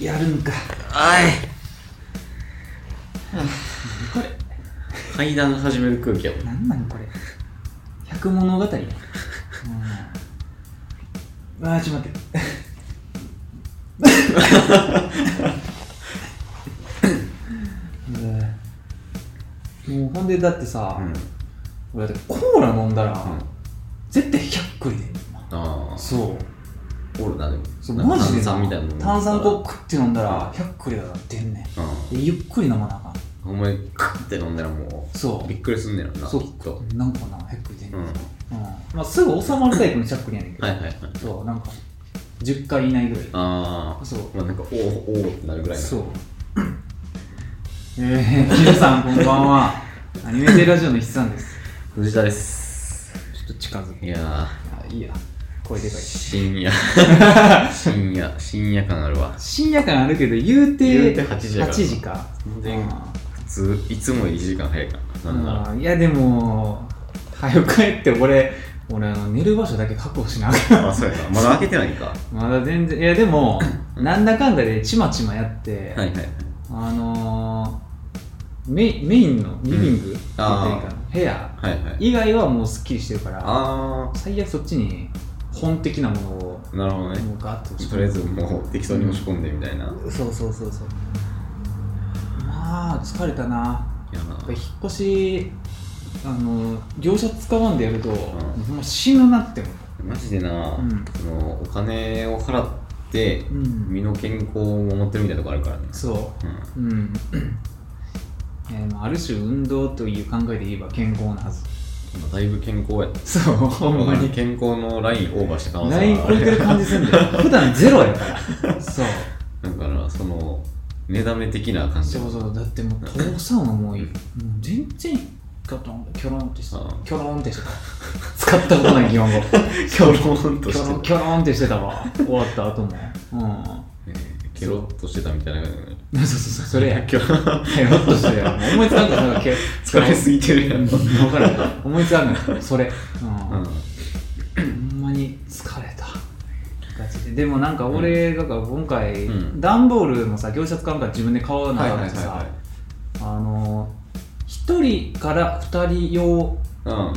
やるんか。あい。これ。階段始める空気やもん。なんなんこれ。百物語や、うん、あーちょっと待って。うん。もうほんでだってさ、うん。俺だってコーラ飲んだら、うん。絶対100クリで。ああそうおるなでも。そうマジで炭酸みたいなの。炭酸こうクッて飲んだら100クリが出んねん。うでゆっくり飲まなあかん。んお前カッて飲んだらもそう。うびっくりすんねやろなそう。きっと。なんかな100クリ出んねん、うん。うん。まあ、すぐ収まるタイプの100クリやねんけど、はいはいはいそうなんか10回以内ぐらい。ああそう。まあなんかおおおーってなるぐらいのそう。えー、皆さんこんばんは。アニメテラジオの筆さんです。藤田です。ちょっと近づけいやあいいや声でかーい。深夜。深夜深夜感あるわ。深夜感あるけど言うて言うて8時やから8時か。全然普通。いつもより1時間早いからなんなら。うんいやでも早く帰って俺俺あの寝る場所だけ確保しなあかん。あそうやな。まだ開けてないんか。は まだ全然。いやでも なんだかんだでちまちまやって、いはいはい。あのー、メインメインのリビング、って言ったらいいかな部屋はいはい。以外はもうすっきりしてるからあ最悪そっちに本的なものをあなるほどね。もうガッととりあえずもう適当に押し込んでみたいな、いそうそうそうそう。まあ疲れたな。ややっぱ引っ越しあの業者使わんでやると、ん。もう死ぬなって思う。マジでな、うん。そのお金を払ってうん。身の健康を守ってるみたいなとこあるからね。そう。うん。うん。いやでもある種運動という考えで言えば健康なはず。まあだいぶ健康やそう。ほんまに健康のラインオーバーした可能性ライン超えてる感じするんだよ 普段ゼロやから。そう。だからその目覚め的な感じ。そうそう。だってもう父さんはもうもう全然キョロンキョロンってしてキョロンってしてた。使ったことない日本語。キョロンとしてキョロンってしてたわ。終わった後も。うん。えーケロッとしてたみたいな。そうそうそうそれや。ケロッと。してるや思いつかんからなんかケ疲れすぎてるやん、分からん。思いつかんない。それ。うん、うん。ほんまに疲れた。ガチで。でもなんか俺が今回、うん。段ボールもさ業者使うから自分で買わなかったさあの1人から2人用うん。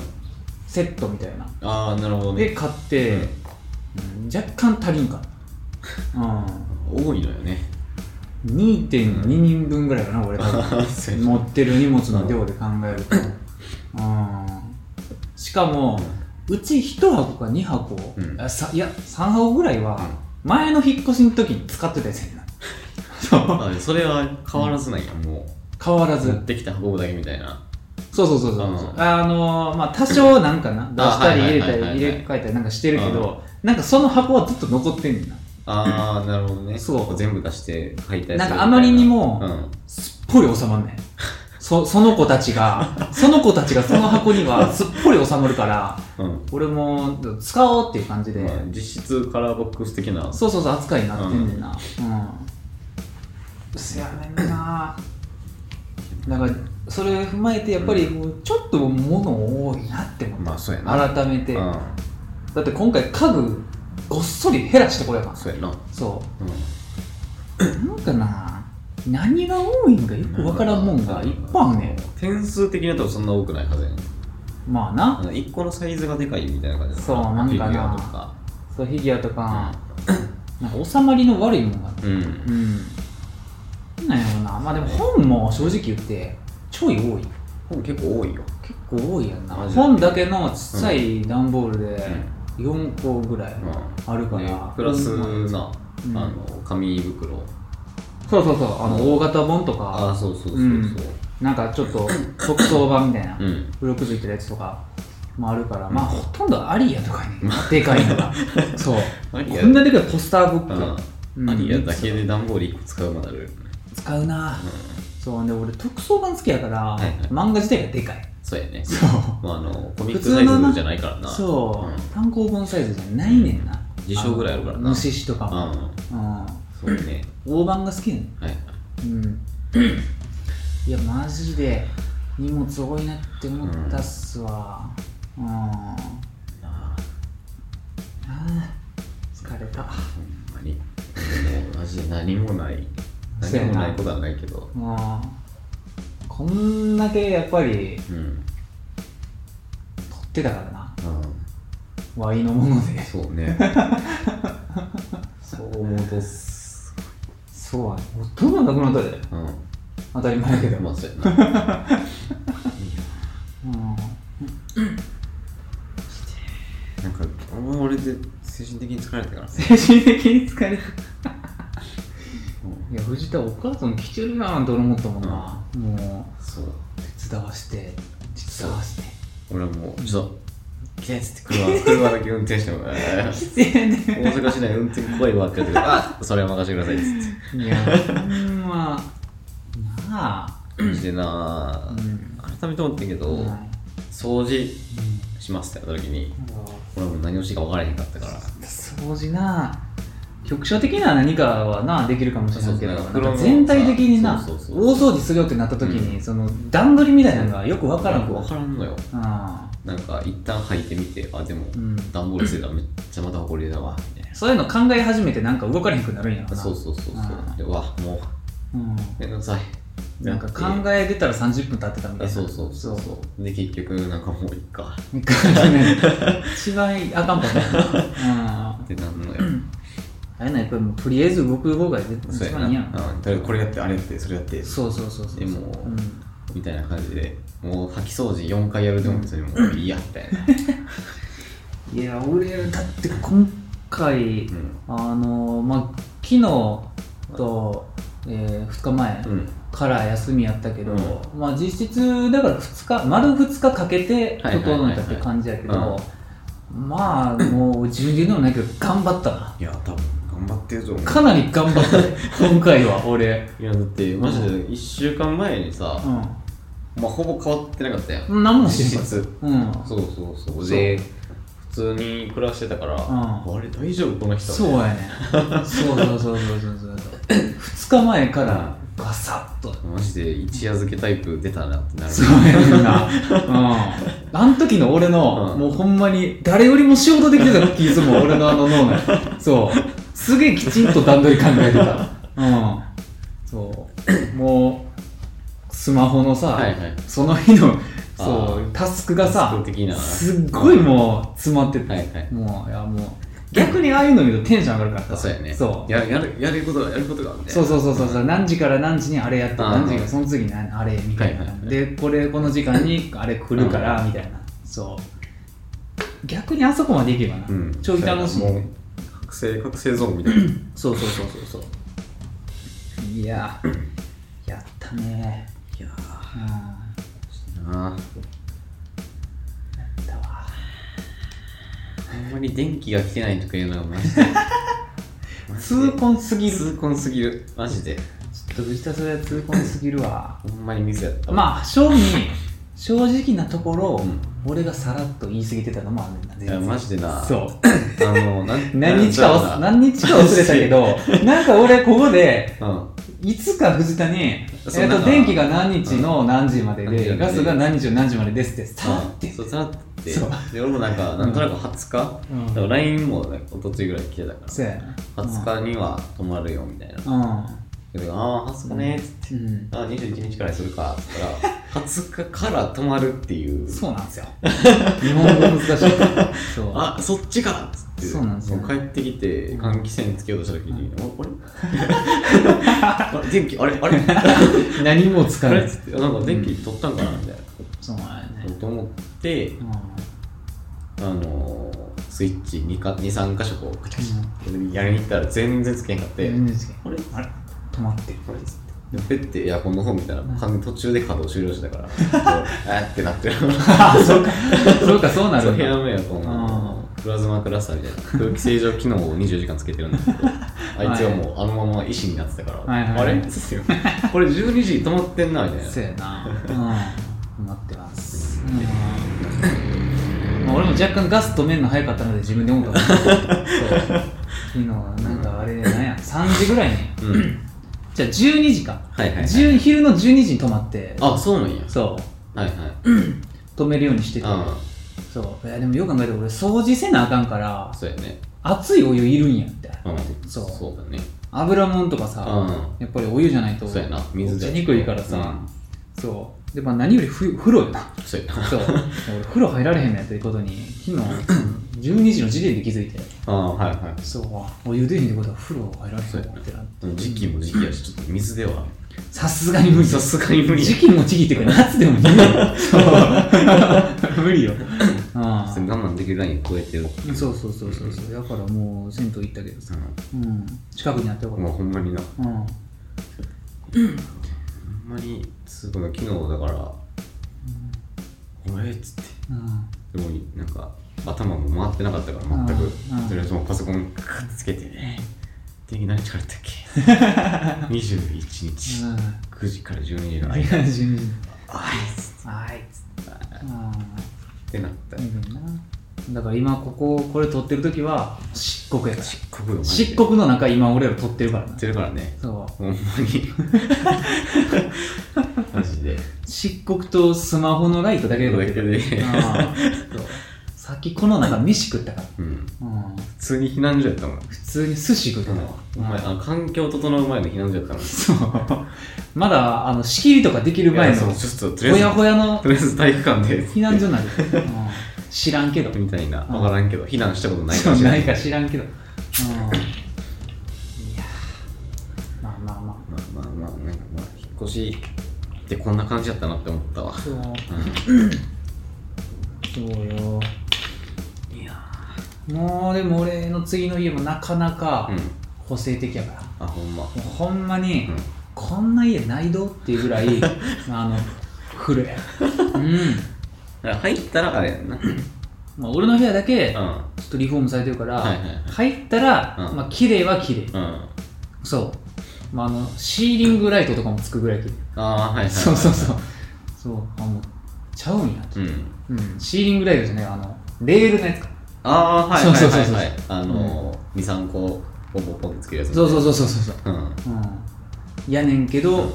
セットみたいな。ああなるほどね。で買って、うん若干足りんかった、うん、多いのよね。2.2人分ぐらいかな俺多分。持ってる荷物の量で考えると、うん、しかもうち1箱か2箱、うん。いや3箱ぐらいは前の引っ越しの時に使ってたやつやな。そう。あそれは変わらずなんやも変わらず。う持ってきた運ぶだけみたいな。そうそうそうそう、う。ん。あのー、まあ多少なんかな出したり入れたりはいはいはいはい入れ替えたりなんかしてるけど、なんかその箱はずっと残ってんねんなああ なるほどね。そう。全部出して書いたやつなんかあまりにもうん。すっぽり収まんねん。そその子たちが。その子たちがその箱には すっぽり収まるからうん。俺も使おうっていう感じで、まあ、実質カラーボックス的な。そうそうそう扱いになってんねんな。うん、せやねんな。だからそれを踏まえてやっぱりもうちょっと物多いなって思った、まあそうやな。改めて、うん。だって今回家具ごっそり減らしてこれやからそうやな。そう。うなんかな何が多いんかよくわからんもんがいっぱいあんねん。点数的に言うとそんな多くないはずやねまあな。1個のサイズがでかいみたいな感じだそうなんかな。フィギュアとか。そうフィギュアとか、なんか収まりの悪いもんがある。うん。うん。なんやろな。まあでも本も正直言ってちょい多い。本結構多いよ。結構多いやんな。本だけのちっちゃい段ボールで4個ぐらいうん。あるから、でプラスうんな、うん。あの紙袋。そうそうそう。あの大型本とか。ああそうそうそうそう。うん。なんかちょっと特装版みたいな。うん。付録ついてるやつとか。もあるから、まあほとんどアリアとかに。でかいのが。そう。こんなでかいポスターブック、うん。うん。アリアだけで段ボール1個使うまである使うな、そうで俺特装版好きやから、いはい。漫画自体がでかい。そうやね。そう。まああのコミックサイズじゃないからな。そう、ん。単行本サイズじゃないねんな。辞書ぐらいあるからな。の虫師とかも、うん。うん。そうね。大判が好きなのはいうん。いやマジで荷物多いなって思ったっすわ。うん、あ。あ疲れた。ほんまに。マジで何もない何もない。ことはないけど。こんだけやっぱりうん取ってたからな。うん。ワイのもので。そうね。そう思うとすそうやねほとんどなくなったで。うん。当たり前やけど、まあそうやな。うん。なんか俺で精神的に疲れたからさ精神的に疲れるいや藤田お母さん来てるやんって俺思ったもんな、もそう。う手伝わして手伝わして。俺はもうちょっと。来てっつって車車だけ運転してもえー必要ね大阪市内運転怖いわって言ってあそれは任せてくださいっつって。いやほんま。なあ。マジでなうん。改めて思ったけど、うん掃除しますって言った時に俺はもう何をしていいか分からへんかったから。掃除な局所的な何かはなできるかもしれないけどそうそうなんか全体的にな大掃除するよってなった時に、その段取りみたいなのがよく分からん分からん。のよあなんか一旦履いてみてあでもうん。段ボール捨てたらめっちゃまた埃出たわみたいな。そういうの考え始めてなんか動かれへんくなるんやろな。そうそうそうそうわもう。ん。うめんどくさい。なんか考えてたら30分経ってたみたいな。あそうそうそうそう。で結局なんかもういっか。一番あかんパター ってなんのよ あれなやっぱりもうとりあえず動く方がそう一番いいやん。うんとりあえずこれやってあれやってそれやって。そうそうそうそうでもうん。みたいな感じでもう掃き掃除4回やるでも別にもういいやみたいないや俺だって今回、うん。あのまあ昨日と、え2日前うん。から休みやったけど、うまあ実質だから2日丸2日かけて整えたって感じやけど、うん。まあもう自分で言うのもないけど頑張ったな。いや多分頑張ってると思うかなり頑張ったで 今回は俺。いやだってマジで1週間前にさ、うまあほぼ変わってなかったやん。ん何もしてなかっうん。そうそうそう。そう。で普通に暮らしてたから、あれ大丈夫この人そうやねそうそうそうそうそうそう。2日前からガサッと。マジで一夜漬けタイプ出たなってなる。そうやねんな。うん。あの時の俺の、うん。もうほんまに、誰よりも仕事できてた気するもん、俺のあの脳内。そう。すげえきちんと段取り考えてた。うん。そう。もう、スマホのさ、はいはい。その日の、あそうー、タスクがさすっごいもう詰まってて、はいはい。もう、いやもう、逆にああいうの見るとテンション上がるからさ。そうやね。そう。ややるやることがやることがみたいな。そうそうそうそうそう。何時から何時にあれやってうん何時からその次にあれみたいな、はいはいはい。でこれこの時間にあれ来るからみたいな。そう。逆にあそこまでいけばな、うん。ちょい楽しい覚醒覚醒ゾーンみたいな。そうそうそうそうそう。いややったね。いやうん。ーなあやったわ。ほんまに電気が来てないとかいうのが マジで。痛恨すぎる。ちょ痛恨すぎる。マジで。っと藤田それは痛恨すぎるわ。ほんまにミスやったまあ正味正直なところ、うん。俺がさらっと言い過ぎてたのもあるんだいやマジでな。そう。あの 何日か何日か忘れたけど なんか俺ここでうん。いつか藤田に、えっと電気が何日の何時までで、うんガスが何日の何時までですってさーって。そうさらって。で俺もなんかなんとなく20日、うん。だから LINE もね一昨日ぐらい来てたから。そうやな。20日には泊まるよみたいな、うん。でああ20日ね。っつって、うんああ21日からにするか。っつったら20日から泊まるっていう。そうなんですよ。日本語難しい。そう。あそっちかっつって。そうなんですよ。帰ってきて換気扇つけようとした時に、ああれ？あれ？電気？あれ？あれ？何も使あわなっつってなんか電気取ったんかなみたいな。そうなんやね。と思ってうあのースイッチ 2, か23箇所こうカチャカチャやりに行ったら全然つけへんかって、ん全然違うあれあれ？止まってるあれっつってでペッてエアコンの方見たら完全に途中で稼働終了してたから こうあーってなってる。あそうか。そうかそうなるんだ。部屋のエアコンのプラズマクラスターみたいな。空気清浄機能を24時間つけてるんだけどあいつはもうあのまま医師になってたから、はいはい。あれ？っつってこれ12時止まってんなみたいな。そうやな。うん。待ってます。うん。まあ俺も若干ガス止めるの早かったので自分で思ったもん そう。昨日なんかあれなんや3時ぐらいにうんじゃあ12時か、はいはいはい。10昼の12時に止まって。あそうなんや。そう。はいはい。止めるようにしてて。あそう。いやでもよく考えたら俺掃除せなあかんからあそうやね。熱いお湯いるんやって。うん。そう。そうだね。油もんとかさ、うん。やっぱりお湯じゃないとそうやな。水落でちにくいからさ、そうでまあ何よりふ風呂よな。そうやな。そう。俺風呂入られへんねんってことに。昨日 12時の時点で気づいて。ああはいはい。そう。お湯出へんってことは風呂入られへんそうやなってなって。うん。時期も時期やしちょっと水では。さすがに無理。さすがに無理。や時期も時期っていうか 夏でも無理よ。そう。無理よ。あ我慢できるライン超えてる。そうそうそうそうそう。だからもう銭湯行ったけどさ、うん、近くにあったよかっまあほんまにな。たうん。ほんまにすごい昨日だから「おえ」っつって。うん。でもなんか頭も回ってなかったから全く。うん。とりあえずもうパソコンカッつけてね。天気何日からやったっけ？21日。うん。9時から12時のい間。や地味あいっつ。っあいつ。あてなった。あいいねんなだから今こここれ撮ってる時は漆黒やから。漆黒よマジで。漆黒の中今俺ら撮ってるから。なやってるからね。そう。ほんまに。マジで。漆黒とスマホのライトだけで撮ってる。ああそう。さっきこの中飯食ったから。うん。うん。普通に避難所やったもん。普通に寿司食ってたわ、お前あ環境整う前の避難所やったのにそう。まだあの仕切りとかできる前のほやほやのとりあえず体育館で。避難所になる、うん知らんけど。みたいなうん分からんけど避難したことないかもしれなないいか知らんけど、うん、いやまあまあままあまあまあ。なんかまあ引っ越しってこんな感じやったなって思ったわ。あそう。うそうよ。んいやもうでも俺の次の家もなかなかうん個性的やから、あほんま。ほんまに、うん。こんな家ないどっていうぐらい あの古い。うんだから入ったらあれやんな。うんまあ、俺の部屋だけちょはっとリフォームされてるから、はいはいはい。入ったら、うん。まあ綺麗は綺麗。うん。そう、まあ、あのシーリングライトとかもつくぐらい綺麗。ああはいはいはいそうそうそう。そうあもうちゃうんや。うん。うん。シーリングライトじゃねあのレールのやつか。ああはいはいそうそうそうそう。はいはいあのー23個ポンポンポンってつけるやつ。そうそうそうそうそうそう。うん。うん。やねんけど、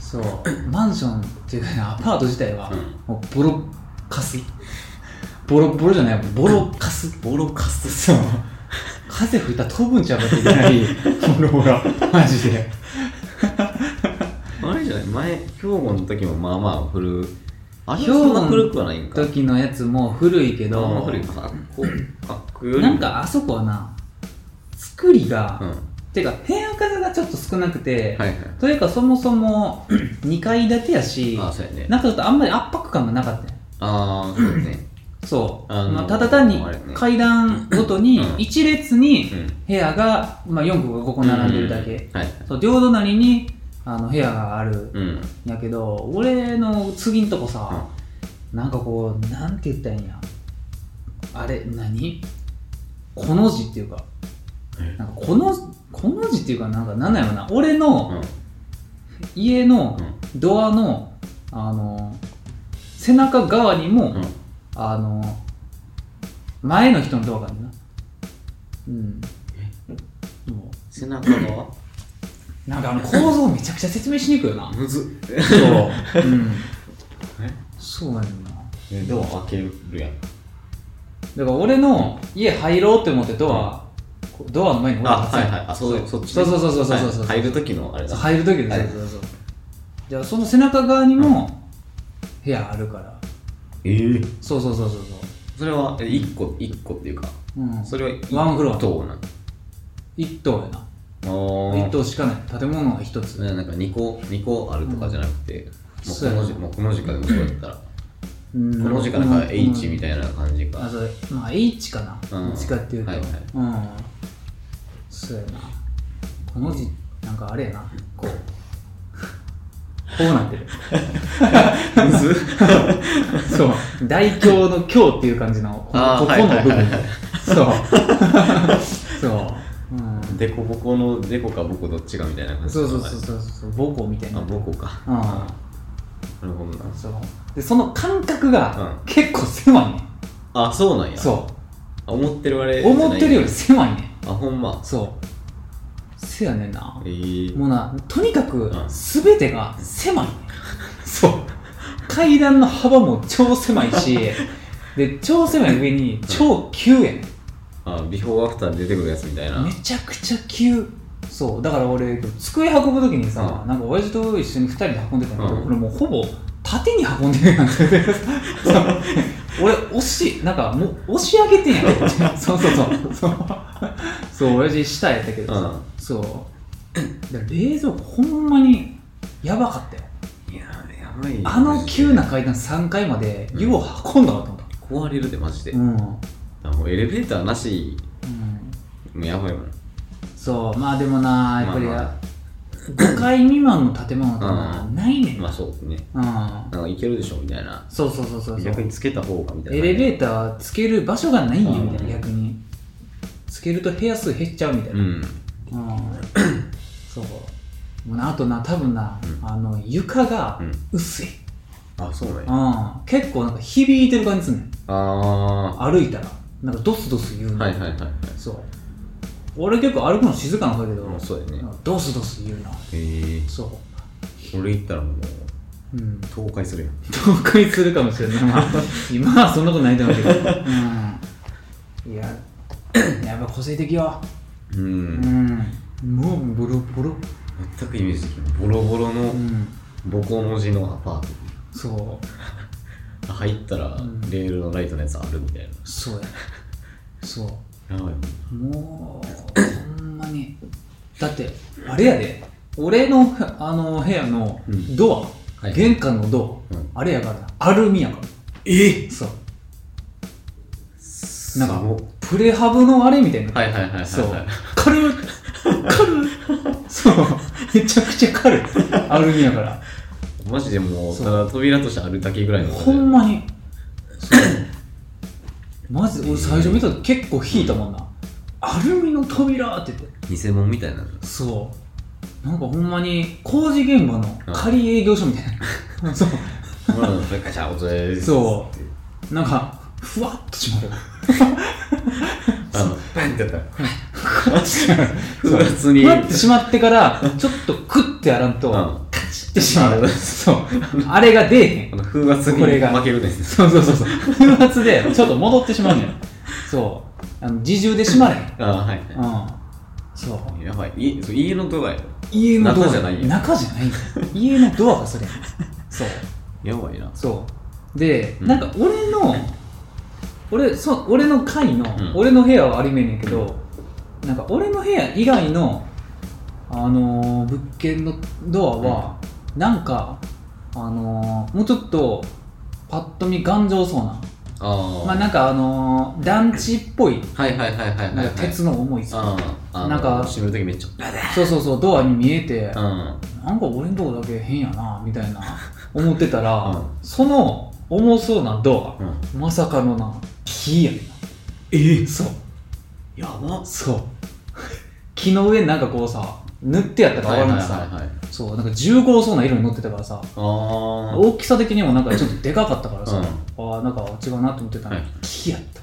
そう。マンションっていうかねアパート自体は、もうボロカス。ボロボロじゃないボロカス。ボロカス。そう。風吹いたら飛ぶんちゃうかってぐらい ボロボロ。マジで。あれじゃない？前兵庫の時もまあまあ古あれ兵庫そんな古くはないんか。時のやつも古いけど古いか。っこかっこよりも。なんかあそこはな作りが、うんてか部屋数がちょっと少なくて、はいはい。というかそもそも 2階建てやしああそうやね。なんかちょっとあんまり圧迫感がなかったねああそうだね。そう、あのーまあ、ただ単に階段ごとにうん。1列にうん。部屋が、まあ、4個か5個並んでるだけ、はいそう両隣にあの部屋があるうん。んやけど俺の次んとこさ、なんかこうなんて言ったらいいんや。あれ何？この字っていうか。え？なんかこのこの字っていうかなんかなんなんやろな。俺のうん。家のうん。ドアのあの背中側にも、うん。あの前の人のドアがあるなうん。も背中側？う なんかあの構造めちゃくちゃ説明しにくいよな。むずっ。そう。うん。え？そうやな。えドア開けるやん。だから俺の家入ろうって思ってドア、ドアの前に置いてあはいはい。あそう。そっちね。そうそうそうそうそうそうはい入る時のあれだそう入る時ではいそうそうそうじゃあその背中側にも部屋あるからええそうそうそうそうそれはえ一個一個っていうかそう、うん、それはワンフロア一棟なの一棟やなあー一棟しかない建物が一つねなんか2個二個あるとかじゃなくて、もうこの字そうやなもうこの字かでもそうやったら、うんこの字かなんか H みいたいな感じか、あそれまあ H かな。うん。どっちかっていうと、はいはい。うん。そうやな。この字なんかあれやな。こう。こうなってる。そう。大胸の胸っていう感じのこここの部分。そう。そう、うん、デコボコのデコかボコどっちかみたいな感じそうそうそうそうそう。母校みたいな。あボコか。うんなるほどな。そう。でその感覚がうん。結構狭いね、あそうなんや。そあ思ってるあれう思ってるよりり狭いね。あほんま。そう。せやねんな。えー、もうなとにかくん。全てが狭い。ね そう。階段の幅も超狭いし で超狭い上に超急やねん。あビフォーアフターで出てくるやつみたいな。めちゃくちゃ急そうだから俺机運ぶ時にさ、うん。なんか親父と一緒に2人で運んでたんだけど、うん。俺もうほぼ縦に運んでるやん俺押しなんかもう押し上げてんやん。そうそうそう。そう。そう親父下やったけどさ、うん。そう。冷蔵庫ほんまにやばかったよ。いややばいよ。あの急な階段3階まで湯を運んだかと思った。壊れるでマジで、うん、もうエレベーターなし。もうやばいもんそうまあでもなやっぱり、まあま5階未満の建物ってな、うんないねん。まあそうね。うん。なんかいけるでしょみたいな。そうそうそうそう逆につけた方がみたいなエレベーターつける場所がないんようん。みたいな逆に。つけると部屋数減っちゃうみたいな。うん。うん。そう。もうなあとな多分な、うん。あの床がうん。薄い、あそうねうん、結構なんか響いてる感じすんねん。あ歩いたら。なんかドスドス言うあの、はいはいはいはい。そう俺結構歩くの静かな方やけど、もうそうやね。なんかドスドス言うな。へえ。そ俺行ったらもうううん。倒壊するやん。倒壊するかもしれない、まあ、今はそんなことないと思うけど、うん、いや やっぱ個性的よ。ううん。んもうボロボロ。全くイメージできない。ボロボロのうん。ボコの字のアパート。そう。入ったらん。レールのライトのやつあるみたいそうや。そうもうほんまに。だってあれやで。俺のあの部屋のうん。ドア、はい。玄関のドア、うん。あれやからなアルミやから。え？そう。なんかプレハブのあれみたいな、はいはいはいはいはい。そう。軽い軽いそう。めちゃくちゃ軽い。アルミやから。マジでもう。ただ扉としてあるだけぐらいの。ほんまに。そうマジで？俺最初見た時結構引いたもんな。アルミの扉って言って。偽物みたいなそう。なんかほんまに工事現場の仮営業所みたいな。そう。ほらそれガチャお疲れですそって。なんかふわっとしまる。あのバンってやった。らふわっとしまる。普通にふわってしまってからちょっとクッてやらんと、うんカチッてしまう。そう。あれが出えへん。あの風圧にこれが。負けるね。んそうそうそうそう。風圧でちょっと戻ってしまうねん。そう。あの自重でしまれへん。あはいはい。うん。そう。やばい。家そう家のドアや。ろ家のドア。中じゃない中じゃない家のドアがそれ。そう。やばいな。そう。で、うん。なんか俺の俺そう俺の階の、うん。俺の部屋はありめんねんけどなんか俺の部屋以外のあのー物件のドアは、なんかあのーもうちょっとパッと見頑丈そうな。ああまあなんかあのー団地っぽい。はいはいはいはいはいなんはいか鉄の重いさ、ああなんか閉めるときめっちゃ。そうそうそうドアに見えて、ーうん。なんか俺んとこだけ変やなみたいな 思ってたら、うん。その重そうなドア、うん。まさかのな木やねん。なえそう。やば。そう。木の上になんかこうさ塗ってやったかはいはいわからんさ、そうなんか重厚そうな色に乗ってたからさ。大きさ的にもなんかちょっとでかかったからさ、うん。ああなんか違うなと思ってたの、はい。木やった。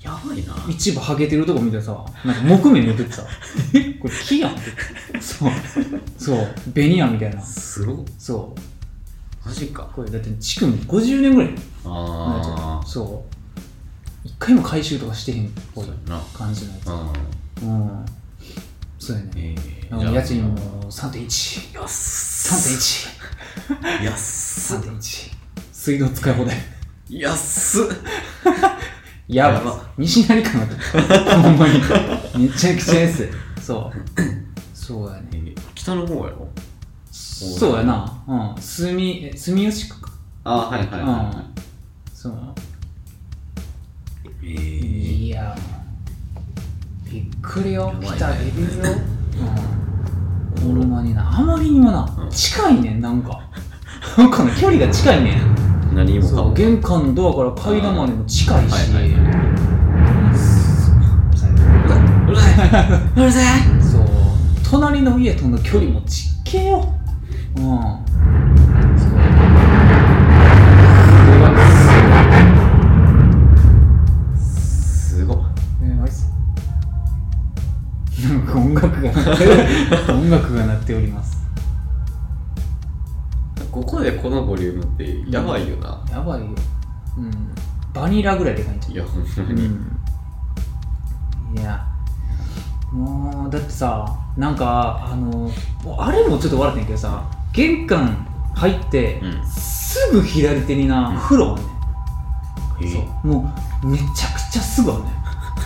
やばいな。一部ハゲてるとこ見てさなんか木目塗ってて これ木やんって。そう。そう。ベニヤみたいな。すごっ。そう。マジか。これだって築50年ぐらい。ああそう。一回も回収とかしてへん感じのやつ。うん。うんそうやね。ええなんか家賃も3.1やっす3.1やっ。す3.1水道使い放題や。っ。すやば。いやば。西成かなって ほんまに。めちゃくちゃ安い。そう。そうやね。えー北の方やろ？そうやな。うん。住え住吉区か。ああはいはいはいはうん。そう。いええいやびっくりよ。来たビビるよ。うん。ほんまにな。あまりにもな、うん。近いねんなんか。なんかね距離が近いねん。何もかも。そう玄関のドアから階段までも近いし、はいはいそううるさい。うるさい。そう。隣の家との距離もちっけえよ。うん音楽が鳴ってる音楽が鳴っております。ここでこのボリュームってやばいよな、やばいよ。うん。バニラぐらいでかいんちゃう。いやほんまに、うんいやもうだってさなんかあのあれもちょっと笑ってんけどさ玄関入って、うん。すぐ左手にな、うん風呂あんねん。え。そう。もうめちゃくちゃすぐあんねん。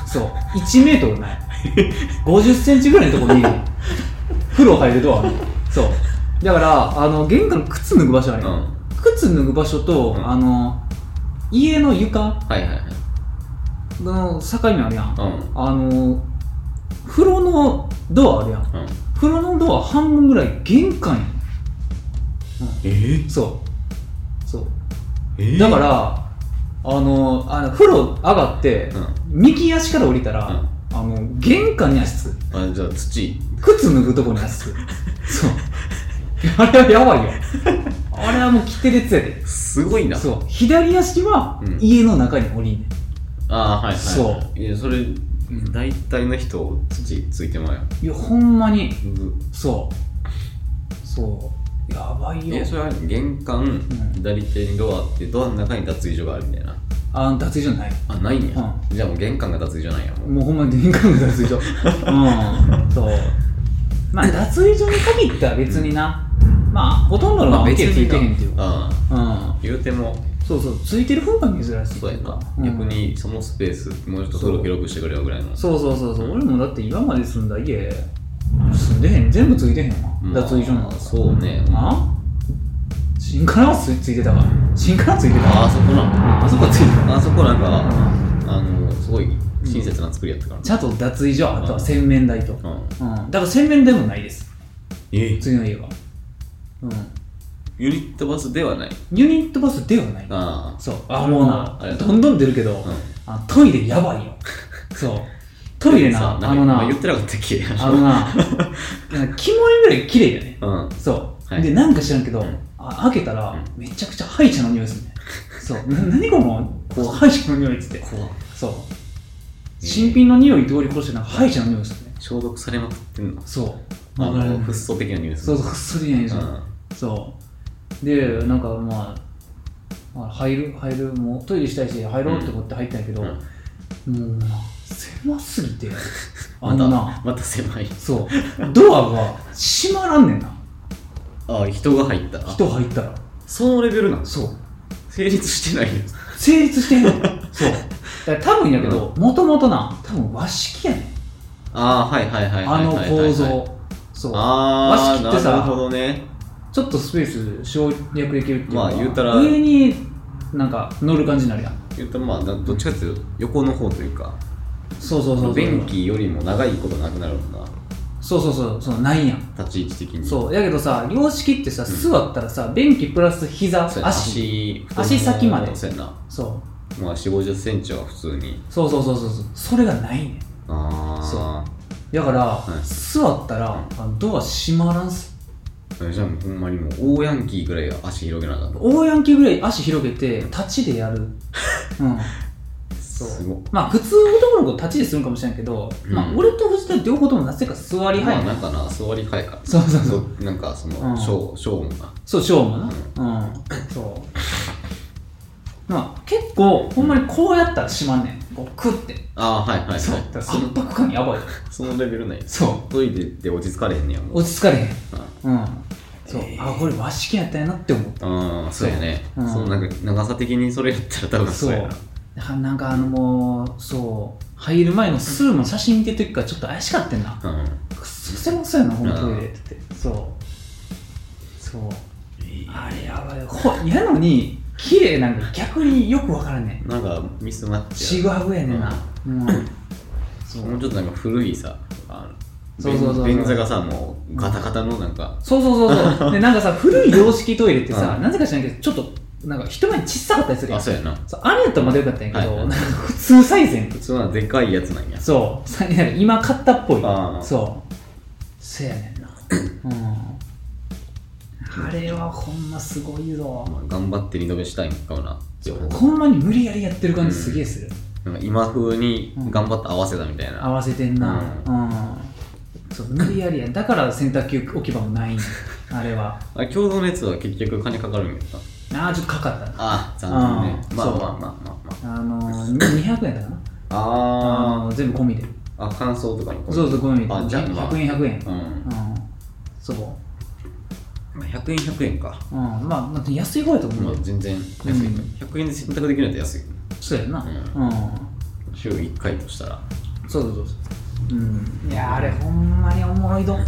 そう。1メートルない 50センチぐらいのとこに風呂入るドアあんねんそう。だからあの玄関靴脱ぐ場所あるやん、うん。靴脱ぐ場所と、うん。あの家の床はいはいはい。の境目あるやん、うん。あの風呂のドアあるやん。うん。風呂のドア半分ぐらい玄関やん。えそう。そう。えだからあのあの風呂上がって、うん。右足から降りたら、うんあの玄関に足つく。あじゃあ土。靴脱ぐとこに足つく。そう。あれはやばいよ。あれはもう規定列やで。すごいな。そう。左足はうん。家の中に降りんねん。ああはいはいそう。いやそれ大体の人土ついてまうやんいやほんまに。ぐそう。そう。やばいよ。えそれは玄関、ん。左手にドアあってドアの中に脱衣所があるみたいなあ脱衣所ない。あないん。や、じゃあもう玄関が脱衣所なんや。もうもうほんまに玄関の脱衣所。うん。そう。まあ脱衣所に限っては別にな。まあほとんどのが OK ついてへんっていうか。あうん。あ言うても。そうそう。ついてる方が珍しい。そうやな、うん逆にそのスペースもうちょっと風呂広くしてくれよぐらいの。そうそうそうそう。俺もだって今まで住んだ家住んでへん。全部ついてへんわ、まあ脱衣所なんか。そうね。あ？新からはつついてたから新からついてた。ああそこなんあそこはついてた。あそこなんか、うあのすごい親切な作りやったから、ちゃんと脱衣所あとは洗面台と、うん。うん、だから洗面台もないです。え？次の家は。うん。ユニットバスではない。ユニットバスではない。ああ。そう。あもうなあれどんどん出るけど、ん。あトイレやばいよ。そう。トイレなさあのな言ってなかったっけ？あのな なんかキモいぐらい綺麗やね。うん。そう、はい。でなんか知らんけど、うんあ開けたら、うん。めちゃくちゃ歯医者の匂いするね。そう。な何このこう歯医者の匂いっつって。怖そう。新品の匂い通り越してなんか歯医者の匂いするね。消毒されまくってんの？そう。あのフッ素的な匂いするそうそうくっそり匂いすそう。でなんかまあまあ入る入るもうトイレしたいし入ろうって思って入ったんやけど、うん。もうな狭すぎてあ またのなまた狭い。そう。ドアが閉まらんねんなあ人が入った。人入ったら。そのレベルなんそう。成立してないよ成立してんの。そう。だから多分やけどもともとな多分和式やねん。ああはいはいはいはあの構造。そう。あ和あ式ってさなるほどね。ちょっとスペース省略できるっていうか、まあ言うたら上になんか乗る感じになるやん。言ったらまあなどっちかっていうと横の方というかそうそうそうそう。便器よりも長いことなくなるもんなそうそうそうそうないやん。立ち位置的に。そうやけどさ洋式ってさ座ったらさ便器プラス膝そうやな。足。足足先まで。そうやな。そう。まあ4 5 0センチは普通に。そうそうそうそうそう。それがないねん。ああそう。だから、い。座ったらあのドア閉まらんす。じゃあもうほんまにもう大ヤンキーぐらいは足広げなかった大ヤンキーぐらい足広げて立ちでやる。うんそうまあ普通男の子立ちでするんかもしれんけど、うんまあ俺と藤田両方ともなぜか座りまあ早い、なんかな座り早いからそうそうそううなんかそのうんショーショーもなそう、ショーもな。うん。そう。まあ、結構、ほんまにこうやったら閉まんねん。こう、クッて。ああはいはいはいそう。圧迫感やばい。そのレベルないそトイレで落ち着かれへんねやもう。う落ち着かれへん。うんうん。そう。あ、これ和式やったんやなって思った。ああそうやねうんそのなんか長さ的にそれやったら多分そうやなはなんかあのもう、そう。入る前のスーの写真見てる時からちょっと怪しかったんな。うんくっそ狭そうやな、このトイレって言って。そう。そう。あれやばい。ほやのに、綺麗なんか逆によくわからんねん。なんかミスマッチちぐはぐやねんな。うん。そうもうちょっとなんか古いさあのそうそうそう便座がさもうガタガタのなんかそうそうそうそう。で、なんかさ、古い洋式トイレってさ、うんなぜか知らんけど、ちょっと、なんか一回り小さかったりするやん。あそうやなそうあれやったらまだよかったんやけど、はいはいなんか普通サイズやん。普通はでかいやつなんやそう。さなんか今買ったっぽいあ。ーそう。せやねんな。うん。あれはほんますごいぞ。まあ頑張ってリノベしたいんかもなほんまに無理やりやってる感じすげえする。なんか今風に頑張って合わせたみたいな、合わせてんな。ううん。そう、無理やりや。だから洗濯機置き場もないねんあれは。あれ共同のやつは結局金かかるんやった？ああ、ちょっとかかったな。ああ残念ね。まあまあまあまあまあ。のー、200円だな。あああのー全部込みで。ああ感想とかもそうそうコミュニティあじゃあ、まあ、100円100円うん。うん。そうまあ100円100円か。うん。まあだって安い方やと思うよ。まあ全然安い、うん。100円で選択できるのって安いそうやな。ううん。週1回としたら。そうそうそうそう。うん。いやあれほんまにおもろいど、うん、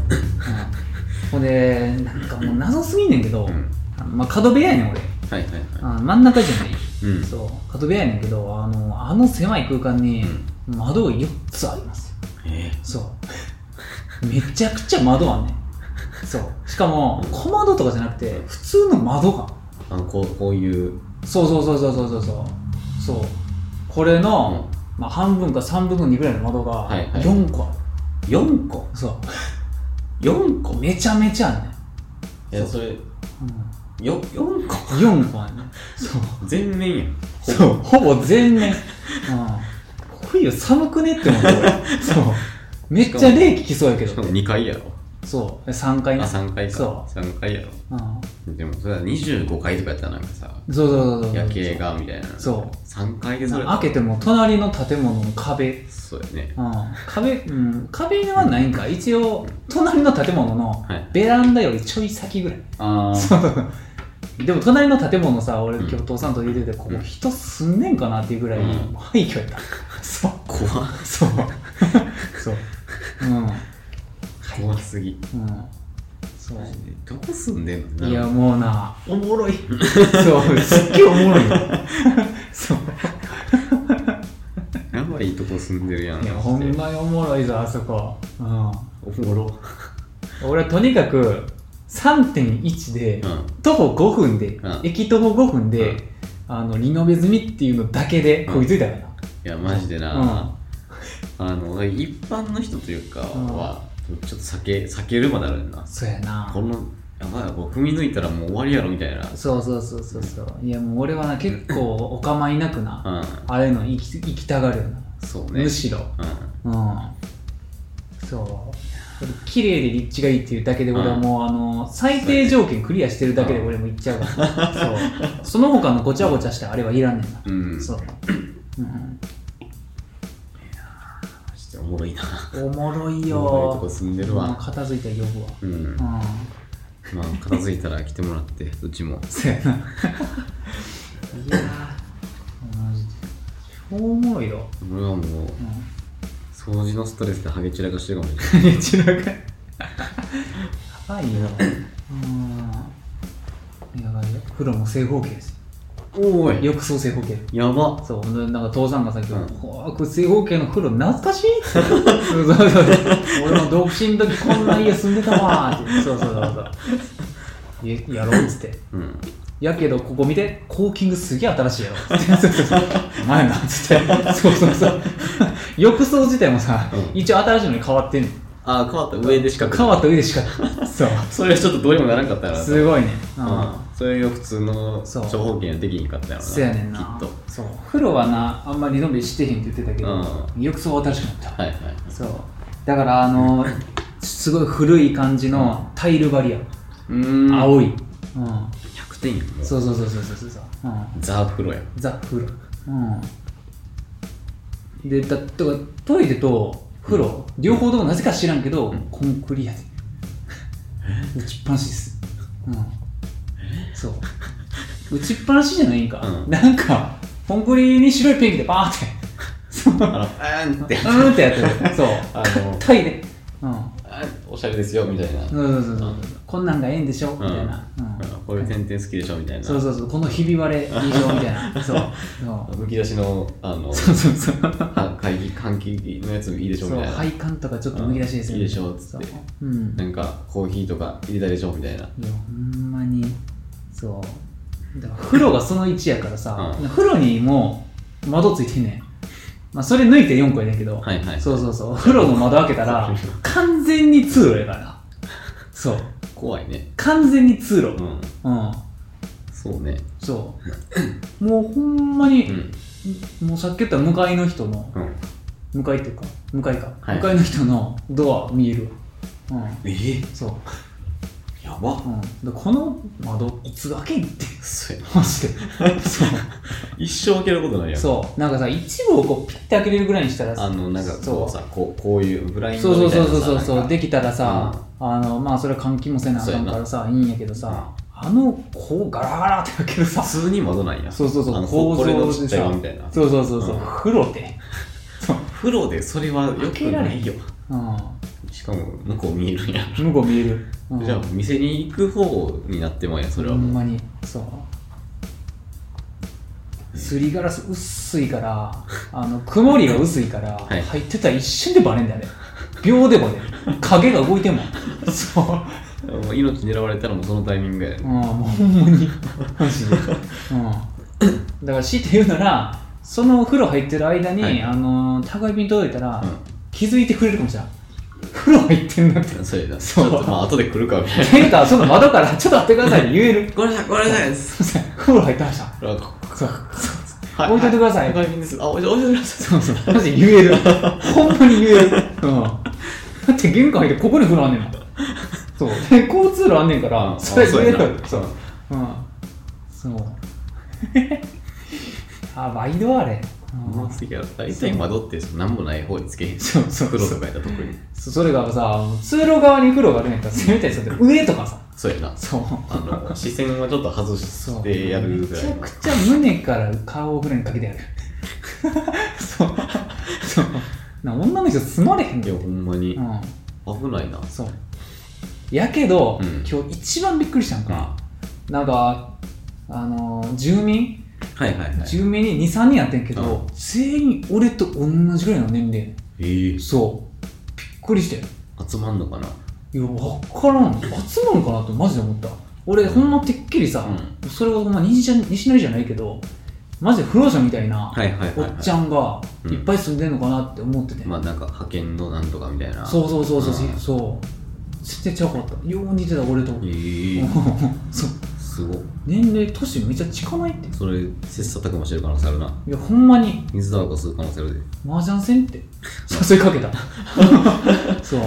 ほんでなんかもう謎すぎんねんけど、うん。まあ角部屋やねん俺はいはいはい、あ真ん中じゃない、うん、そう。角部屋やねんけどあのあの狭い空間に窓が4つあります、うん、え、そう。めちゃくちゃ窓あんねん。そう。しかも小窓とかじゃなくて普通の窓が。あのこうこういう。そうそうそうそうそうそう。そう。これの、うん、まあ、半分か3分の2ぐらいの窓が4個ある、はいはい、4個そう。4個？めちゃめちゃあんねん。いやそれ、うん。よ4個。4個あんね。んそう。全面やん。そう。ほぼ。全面、うん、冬寒くねって思って俺。そう。めっちゃ冷気きそうやけど。しかも2階やろそう。3階あね3階か。そ3階やろ。うん。でもそれは25階とかやったらなんかさそうそうそうそう。夜景がみたいな。そう。3階でそれ。開けても隣の建物の壁。そうやね。うん、壁、うん、壁はないんか。一応隣の建物のはい。ベランダよりちょい先ぐらい、ああそう。でも隣の建物さ俺うん。今日父さんと言っててここうん人住んねんかなっていうぐらいうん。廃墟やった。そう。怖っ。そう。そう。うん怖すぎ。うん。そう。どこ住んでんの？いやもうな。おもろい。そうすっげえおもろい。よ そう。やばいとこ住んでるやん。いやほんまにおもろいぞあそこ。うん。おもろ。俺はとにかく3.1で、うん。徒歩5分で、うん。駅徒歩5分で、うん。あのリノベ済みっていうのだけで食いついたからな、いやマジでな、あの一般の人というかは、ちょっと避け避けるまであるんだそうやな。このやばいこう踏み抜いたらもう終わりやろみたいな。そうそうそうそうそう。いやもう俺はな結構お構いなくな、うああいうの行き行きたがるよな、んそうね。むしろ。うん。うん。そう。俺綺麗で立地がいいっていうだけで俺はもう、あの最低条件クリアしてるだけで俺も行っちゃうから、そう。その他のごちゃごちゃしたあれはいらんねんな、うん。そう、うん、おもろいな。おもろいおもろいとよこ住んでるわ。片付いたら呼ぶわうん。うん。まあ片付いたら来てもらって うちも。やな。いやーマジで。超おもろいよ、俺はもうう掃除のストレスでハゲ散らかしてるかもしれない。ん、一らがやばいよ。うん。やばいよ。風呂も正方形ですおい。浴槽正方形。やば。そう。でなんか父さんがさっきうん「ほわこれ正方形の風呂懐かしい?」って。そうそうそう。俺も独身の時こんな家住んでたわーって。そうそうそうそう。ややろうっつって。うん。やけどここ見てコーキングすげえ新しいやろ。そうそうそう。お前なっつって。そうそうそう。浴槽自体もさ、うん。一応新しいのに変わってんのあ変わった上でしか変わった上でしか。そう。それちょっとどうにもならんかったらすごいね。ううん。んそれが普通の長方形にはできひんかったやろな。そうやねんな。きっと。そう。風呂はなあんまりリノベしてへんって言ってたけど、浴槽は新しくなった。はいはいそう。だからあの すごい古い感じのタイル張りや、うーん。青い、うん、100点やもうそうそうそうそうそうそう。そう、うん、ザ・風呂や。ザ・風呂うん。でだだからトイレと風呂、両方ともなぜか知らんけど、コンクリやで。打ちっぱなしです。うん。そう。打ちっぱなしじゃないんか、うん。なんかコンクリに白いペンキでバーって。そう。あのあーんって。うんってやってる。そう。あのタイでうん。あおしゃれですよみたいな。そうそうそうそうこんなんがええんでしょ？みたいな、うん。こういう点々好きでしょみたいな。そうそうそう。このひび割れいいよみたいな。そう。そう。むき出しのあのそうそうそう。は会議換気のやついいでしょみたいなそう配管とかちょっとむき出しですよいいでしょっつってそううんなんかコーヒーとか入れたでしょみたいないやほんまにそうだから風呂がその1やからさ、うん風呂にも窓ついてんねんまあそれ抜いて4個やねんけど、はいはいそうそうそう風呂の窓開けたら完全に通路やからなそう。怖いね。完全に通路。うん。うん。そうね。そう。もうほんまにう、ん。もうさっき言った向かいの人のうん。向かいっていうか向かいか、はい。向かいの人のドア見えるわ。うん。えー？そうやばうん、でこの窓いつ開けんってそう。や なマジで。そう。一生開けることないやん。そう。なんかさ一部をこうピッて開けれるぐらいにしたらあのなんかこうさこうこういうブラインそうドみたいなそうそうそうそうそう。でききたらさ、あのまあそれは換気もせなあかんからさいいんやけどさ、あのこうガラガラって開けるさ。普通に窓なんやそうそうそう。あの構造でさ。ちっちゃいみたいな。そうそうそうそう、うん。風呂で。そ う風呂でそれはよくないよ。うしかも向こう見えるんやん向こう見える、うん、じゃあ店に行く方になってもんやそれはほんまに。そう。すりガラス薄いからあの曇りが薄いから、はい。入ってたら一瞬でバレんだよね。秒でバレる影が動いてんもん。そう。もう命狙われたらもうそのタイミングやね。うん、もうほんまに、マジで。うん。だから、強いて言うなら、そのお風呂入ってる間に、はい。あのー、宅配便届いたら、うん。気づいてくれるかもしれない。風呂入ってんなって。それだちそうょっとまあ後で来るかみたいなていうか、その窓から、ちょっと待ってくださいって言える。ごめんなさいごめんなさいすいません、風呂入ってました。あそう。は置いといてください宅配便ですあ置いといてくださいそうそう。マジで言える。ほんまに言える。うん。だって玄関入ってここに風呂あんねんもん。そう。で、交通路あんねんから、うんそれ言える。そう。うん。そう。あ、ワイドあれ。うますぎやろ大体窓って何もない方につけへんそうそう風呂とかやったら特にそそれがさ、通路側に風呂があるんやったら、せめてそれ上とかさ。そうやなそう。あの視線はちょっと外してやるぐらいのめちゃくちゃ胸から顔を風呂にかけてやる。そう。そう。な女の人住まれへんいやほんまにうん。危ないなそう。やけど、うん今日一番びっくりしたんが、なんか、あのー住民、はいはいはい住民に2、3人やってんけど、うん全員俺と同じぐらいの年齢。ええそう。びっくりして。集まんのかな？いや、わからん。集まるかなってマジで思った。俺、ほんまてっきりさ、それはほんま西じゃ西成じゃないけど、マジで不老者みたいな、おっちゃんがうんいっぱい住んでんのかなって思ってて。まあなんか派遣のなんとかみたいなそうそうそうそう、うんそう。絶対ちゃうかった。よう似てた、俺と。ええ そう。すごっ年齢、年めっちゃ近ないって。それ切磋琢磨してる可能性あるないや、ほんまに、水タバコ吸う可能性あるで麻雀戦って誘いかけた。そう。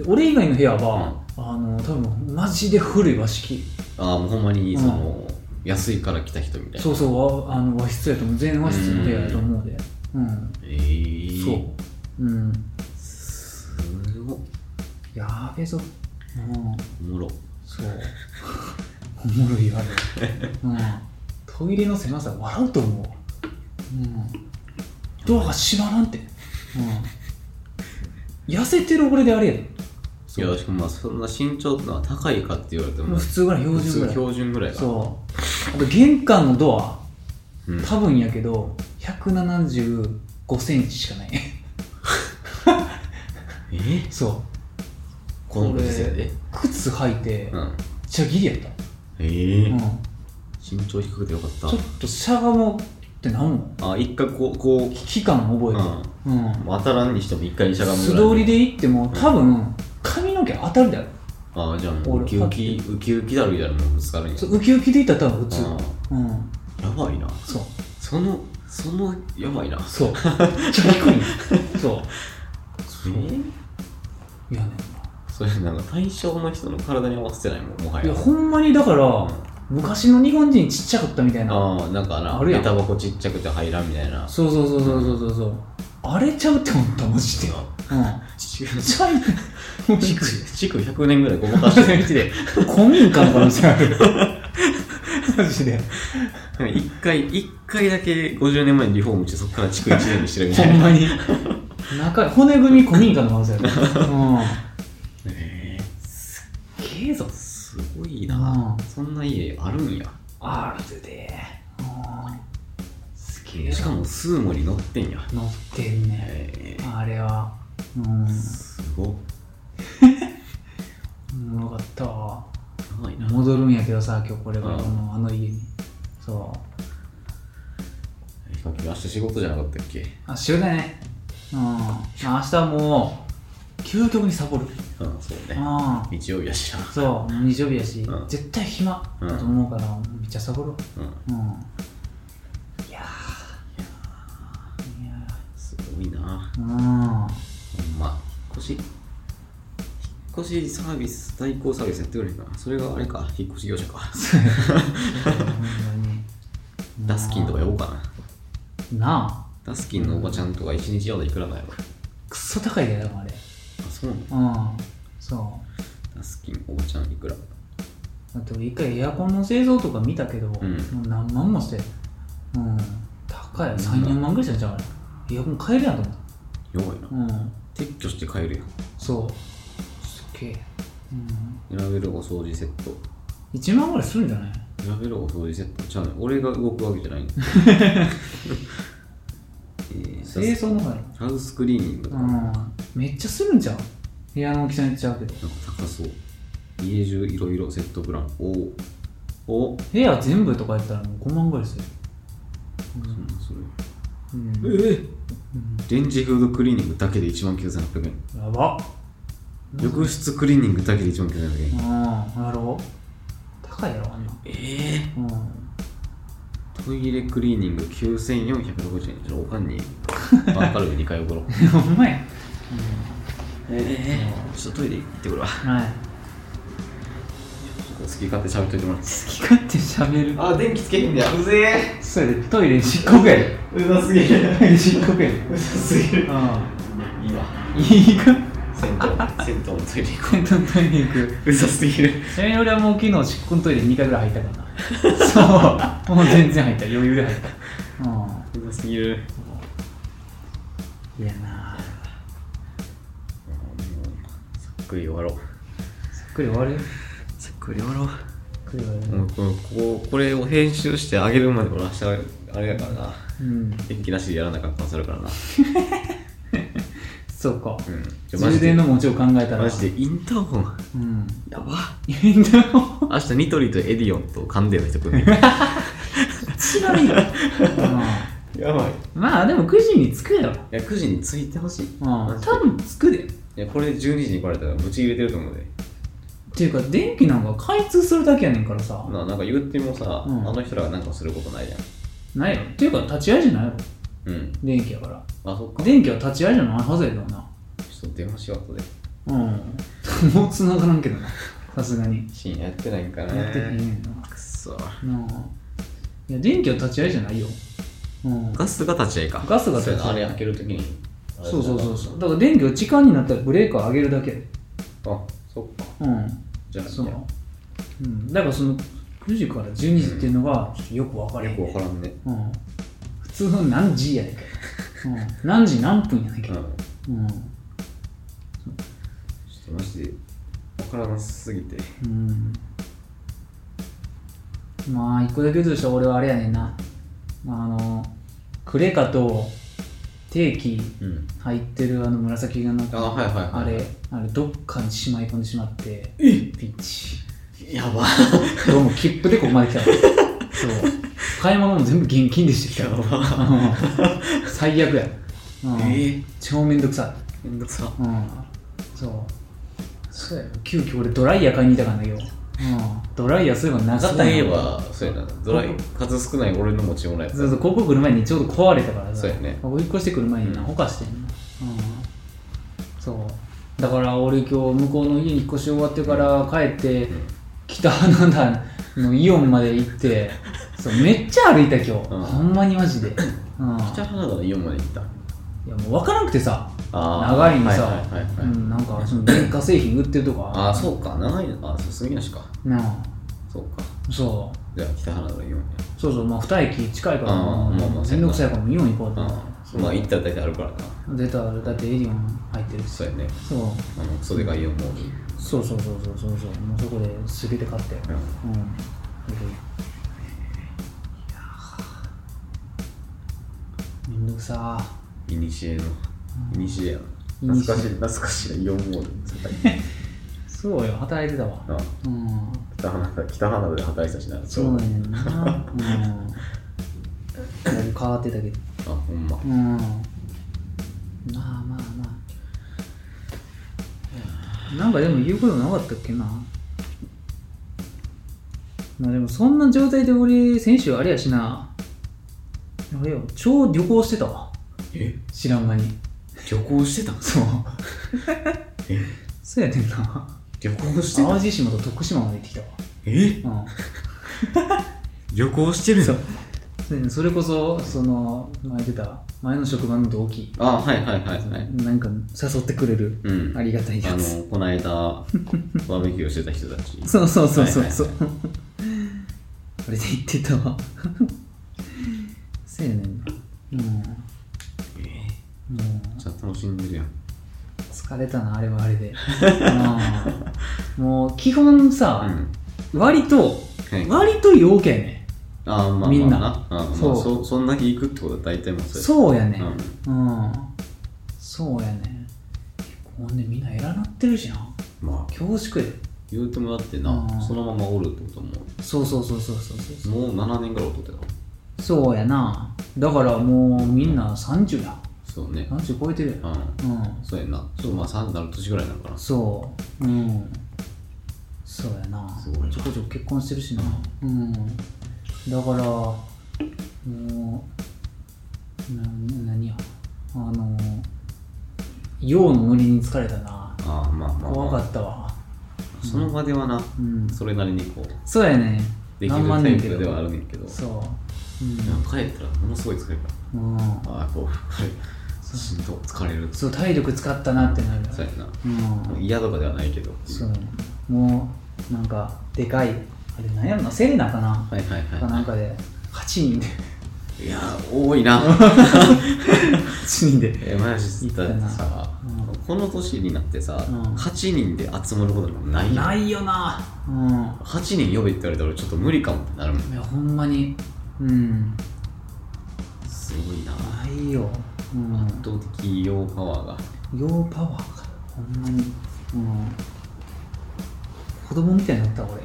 で俺以外の部屋は、あの、多分マジで古い和式。ああもうほんまにその、安いから来た人みたいなそうそう、わあの和室やと思う。全和室の部屋やと思うで。うん。ええそう。うん。すごっやべえぞ。うん。おもろそう。おもろいあれ。うん。トイレの狭さ笑うと思う。うん。ドアが閉まらんって。うん。痩せてる俺であれやで。いやしかもまあそんな身長ってのは高いかって言われても普通ぐらい標準ぐらい。標準ぐらいかそう。あと玄関のドア、うん多分やけど、175センチしかない。え？そう。このご時世で？靴履いて、めっうんちゃギリやった。ええうん。身長低くてよかったちょっとしゃがもうってなんもあ一回こうこう期間覚えて。うん。もう当たらんにしても一回にしゃがむ素ぐらい通りで行っても多分髪の毛当たるだろ。ああじゃあもう俺ウキウキウキウキだるいだろもうぶつかるんやそうウキウキで行ったら多分普通。あうん。やばいなそう。そのそのやばいなそう。めっちゃ低いんよ そう。えいやねそれなんか対象の人の体に合わせてないもんもはや。いや、ほんまにだから、昔の日本人ちっちゃかったみたいな。ああなんかなあるやん下駄箱ちっちゃくて入らんみたいなそうそうそうそうそうそうそう。あれちゃうって思った、マジで。うん。築ちゃいね。もう築築100年ぐらいごまかしてるマジで。古民家の可能性ある。マジで。一回一回だけ50年前にリフォームしてそこから築1年にしてるみたいなほんまに。中、骨組み古民家の可能性ある。うん。なうんそんな家あるんやあるで。うん。すげえしかもスーモに乗ってんや乗ってんね。えーあれは。うん。すごっおもろかった戻るんやけどさ、今日これからのあの家に。そう。明日仕事じゃなかったっけ？あ、仕事だね。うん。まあ明日はもう、究極にサボる。うんそうね。あ日曜日やし。なそう、日曜日やし、うん。絶対暇だと思うから、めっちゃサボる。う。ん。うん。いやー。いやすごいな。ー。うん。ほんま。引っ越し引っ越しサービス代行サービスやってくれへんか。なそれがあれか引っ越し業者か。ダスキンとか呼ぼうかな。なあ。ダスキンのおばちゃんとか一日用でいくらなんやろくっそ高いであれ。あそうなの？うんそう。ダスキンおばちゃんいくら？だって俺一回エアコンの製造とか見たけど、ん。もう何万もしてうん高い34万ぐらいしたんちゃうあれ。エアコン買えるやんと思っ弱いな。たうん。撤去して買えるやん。そう。すっげえ。うん。選べるお掃除セット。1万ぐらいするんじゃない？選べるお掃除セットちゃうね。俺が動くわけじゃない 清掃の方やハウスクリーニングめっちゃするんちゃう部屋の大きさにちゃうけど。高そう。家中いろいろセットプラン。おお。お部屋全部とかやったらもう5万ぐらいする。そんなんそれ。うん。えレンジフードクリーニングだけで1万9800円。やば。浴室クリーニングだけで1万9800円。うん。やろう。高いやろあんな。ええ。うんトイレクリーニング9460円。ちょっとおかんにワンカルビ2回送ろう。ほんまや。ええちょっとトイレ行ってくるわ。はい。好き勝手喋っといてもらって。好き勝手喋る。あ電気つけへんだようぜそうやで。トイレ漆黒やで。えうざすぎる。漆黒やで。うざすぎる。あいいわ。あいいか。銭湯銭湯のトイレ行こ銭湯のトイレ行く。ううざすぎる。ちなみに俺はもう昨日漆黒トイレ2回ぐらい入ったからなそう。もう全然入った。余裕で入った。うん。うざすぎる。いやなさっくり終わろう。さっくり終わる？さっくり終わろう。さっくり終わる。もうこのこここれを編集してあげるまで俺明日あれやからな。うん。電気なしでやらなかったらするからなそうか。うん。充電の持ちを考えたら。マジでインターホン。うん。やば。いいんだよ明日ニトリとエディオンとカンデの人来るね。一番いいよ、やばい。うん、まあでも9時に着くやろいや9時に着いてほしい。うん。多分着くで。っいやこれ12時に来られたらぶち入れてると思うで。ていうか電気なんか開通するだけやねんからさ。ななんか言ってもさ、うん。あの人らがなんかすることないじゃん。ないよ。っていうか立ち会いじゃないやろうん。電気やから。あそっか。電気は立ち会いじゃないはずやけどな。ちょっと電話しよう後で。うん。もう繋がらんけどな。さすがに。深夜やってないんかなやってへんねんな。くっそ。なあ。いや電気は立ち会いじゃないよ。うん。ガスが立ち会いか。ガスが立ち会い。そうやなあれ開けるときに。そうそうそうそう。だから電気が時間になったらブレーカー上げるだけ。あそっか。うん。じゃあいいやうん。だからその9時から12時っていうのがちょっとよく分かれへんよくわからんね。うん。普通の何時やねんけど、うん、何時何分やねんけうん。ちょっとマジでわからなすぎて。うん。まあ一個だけ言うとしたら俺はあれやねんな。あのクレカと定期うん。入ってるあの紫がのあはいはいはいあれあれどっかにしまい込んでしまって。ピッチ。やば。どうも切符でここまで来たわ。そう買い物も全部現金でしてきたわうん最悪や、うん。え超めんどくさ。いめんどくさ。うん。そう。そうや。急遽俺ドライヤー買いに行ったからだけど、うん、ドライヤーそういえばなかったんや。そういえばそうやな。ドライ数少ない俺の持ち物のやつそうそうここ来る前にちょうど壊れたからさ。そうやね。ここ引っ越してくる前になうん。ほかしてんの、うん、そう。だから俺今日向こうの家に引っ越し終わってから帰って、北花田のイオンまで行って そうめっちゃ歩いた今日、ん。ほんまにマジで、うん、い北原田のイオンまで行った。やもう分からなくてさあー。長いにさ、はいはいはいはい。うん、なんかその電化製品売ってるとかああそうか。長いあそう杉梨か。なあそうか。そう。じゃあ北原田のイオンやそうそうまあ2駅近いからあーまあまあめんどくさいからもうイオン行こうとて。うん。まあ行ったら大体あるからな。出たらだってエディオン入ってるし。そうやね。そう。あの袖がイオンモールそうそうそうそうそう。そうもうそこで全て買ったようんんどくさ。いにしえの。いにしえやいな懐かしい。懐かしい。イオンモール世そうよ働いてたわ。界なうん北花田北花田で働いてたしな。そうなんやん。なう変わってたけど。あほんま。うん。まあまあまあ。なんかでも言うことなかったっけな。まあでもそんな状態で俺先週あれやしなあれよ。超旅行してたわ。え？知らん間に。旅行してたん？そう。え？そうやねんな。旅行して淡路島と徳島まで行ってきたえ？わ旅行してるそう。それこそその前言ってた前の職場の同期。あはいはいはいはい。なんか誘ってくれる。うん。ありがたいやあつのこの間バーベキューしてた人たち。そうそうそうそう。はいそうあれで言ってたわそうやね。んなうん。もえう。ー、じゃあ楽しんでるやん。疲れたなあれはあれで。うん。もう基本さ、うん。割とはい。割と陽気やね。あーまあみんな。まあな。あーまあそう。そそんな日行くってことは大体もうそれそうやね。うん。うん。そうやね。結構ほんでみんな偉なってるしな。まあ。恐縮で言うてもだってなうん。そのままおるってことはも。そうそうそうそうそうそう。うもう7年ぐらいおっとったよそうやな。だからもうみんな30や。そうね。30超えてるやん。うん。うん。そうやんな。そう。まあ3なる年ぐらいなのかな。そう。うん。そうやな。すごいなちょこちょこ結婚してるしな。うん。だからもうな何や。あの陽の無理に疲れたな。ああまあまあ、怖かまったわ。あ、その場ではな。うん。それなりにこう。そうやね。できる頑張んタねんけどではあるねんけど。そう帰ったらものすごい疲れるかうん。らああこうはいしんど疲れる。そう体力使ったなってなる。そうやな。うん。嫌とかではないけどそう。もうなんかでかい。あれ何やろなセレナかな。はいはいかはなんかで8人で。いいや多いな。8人で。えマジだってさうん。この年になってさうん。8人で集まることなんかないやん。ないよな。うん。8人呼べって言われたら俺ちょっと無理かもってなるもんいやほんまにうん。すごいな。ないよ。うん。圧倒的用パワー。がヨーパワーか。ほんまに。うん。子供みたいになった俺。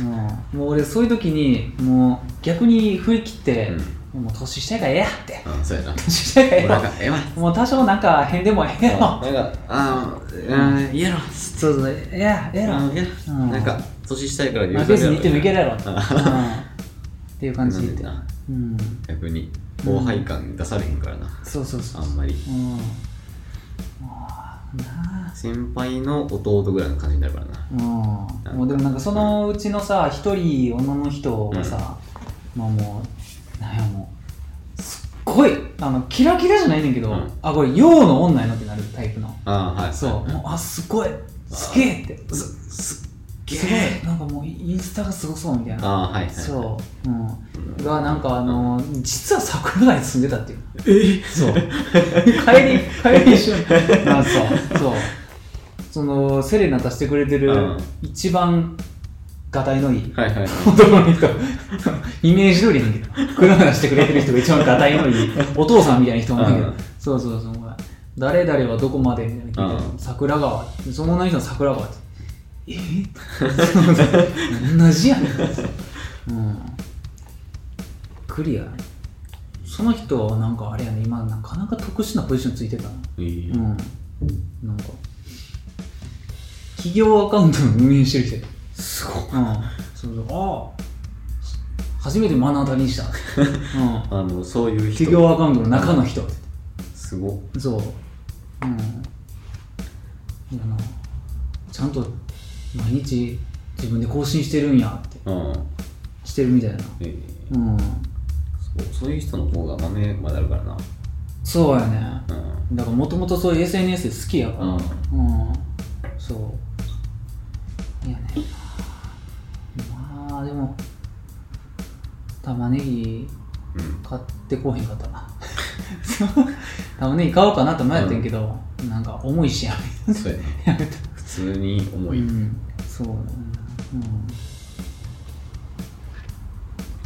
うん。もう俺そういう時にもう逆に振り切って、もう年下らええやって。うんそうやな。年下やからええわもうなんかええわ。もう多少なんか変でもええなんよかあーうんいいやろ。そうそうええやええやろ。なんか年下やからまあ別に行ってもいけるやろ、ううんん、っていう感じで。うん。逆に後輩感出されへんからな。そうそうそうあんまり。うん。先輩の弟ぐらいの感じになるからな。うん。もうでもなんかそのうちのさ一人女の人がさ、まあもうなんやもうすっごいあのキラキラじゃないねんけど、うん。あこれ陽の女やなってなるタイプの。ああはい。そう、はい。もうあすごい。すげえって。すすっげすごいえ。なんかもうインスタがすごそうみたいな。ああはいはいそう、うん、がなんかあのー実は桜川に住んでたっていう。え？そう。帰り帰り一緒に。あそう。そう。そのセレナ出してくれてるうん。一番がたいのいいはいはい。男の人。イメージ通りやねんけど車出してくれてる人が一番がたいのいい お父さんみたいな人なんだけど、うん。そうそうそう。誰々はどこまでみたいな。聞いて、うん。桜川その女の人の桜川ってえ 同じやねん。うん。クリア。その人はなんかあれやね。今なかなか特殊なポジションついてたなえー。うん。なんか。企業アカウントの運営してる人や。すごいうん。そうそう。ああ初めて目の当たりにした、うん、あのそういう人。企業アカウントの中の人。すごっ。そう。うん。いやなちゃんと毎日自分で更新してるんやってうん。してるみたいな。えーうん。そうそういう人の方が豆まであるからな。そうやね。うん。だからもともとそういう SNS 好きやから。うん。うん。そう。いやねまあでも玉ねぎうん。買ってこうへんかった。な玉ねぎ買おうかなって迷ってんけど、なんか重いしやめそうやな。やめた普通に重い。うん、そうだね。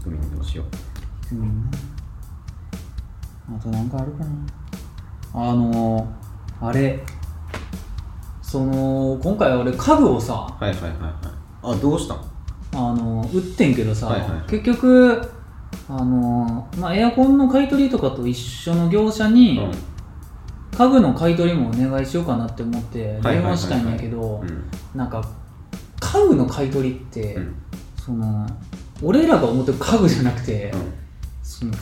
みん。などうしよう。ん、うん、あとなんかあるかな。あのあれ。その今回俺家具をさうはいはいはいはい。あどうしたんあの売ってんけどさ、はいはい結局あの、まあ、エアコンの買い取りとかと一緒の業者に、うん家具の買い取りもお願いしようかなって思って電話したんやけどうん。なんか家具の買い取りって、うん。その俺らが思ってる家具じゃなくて、うん。その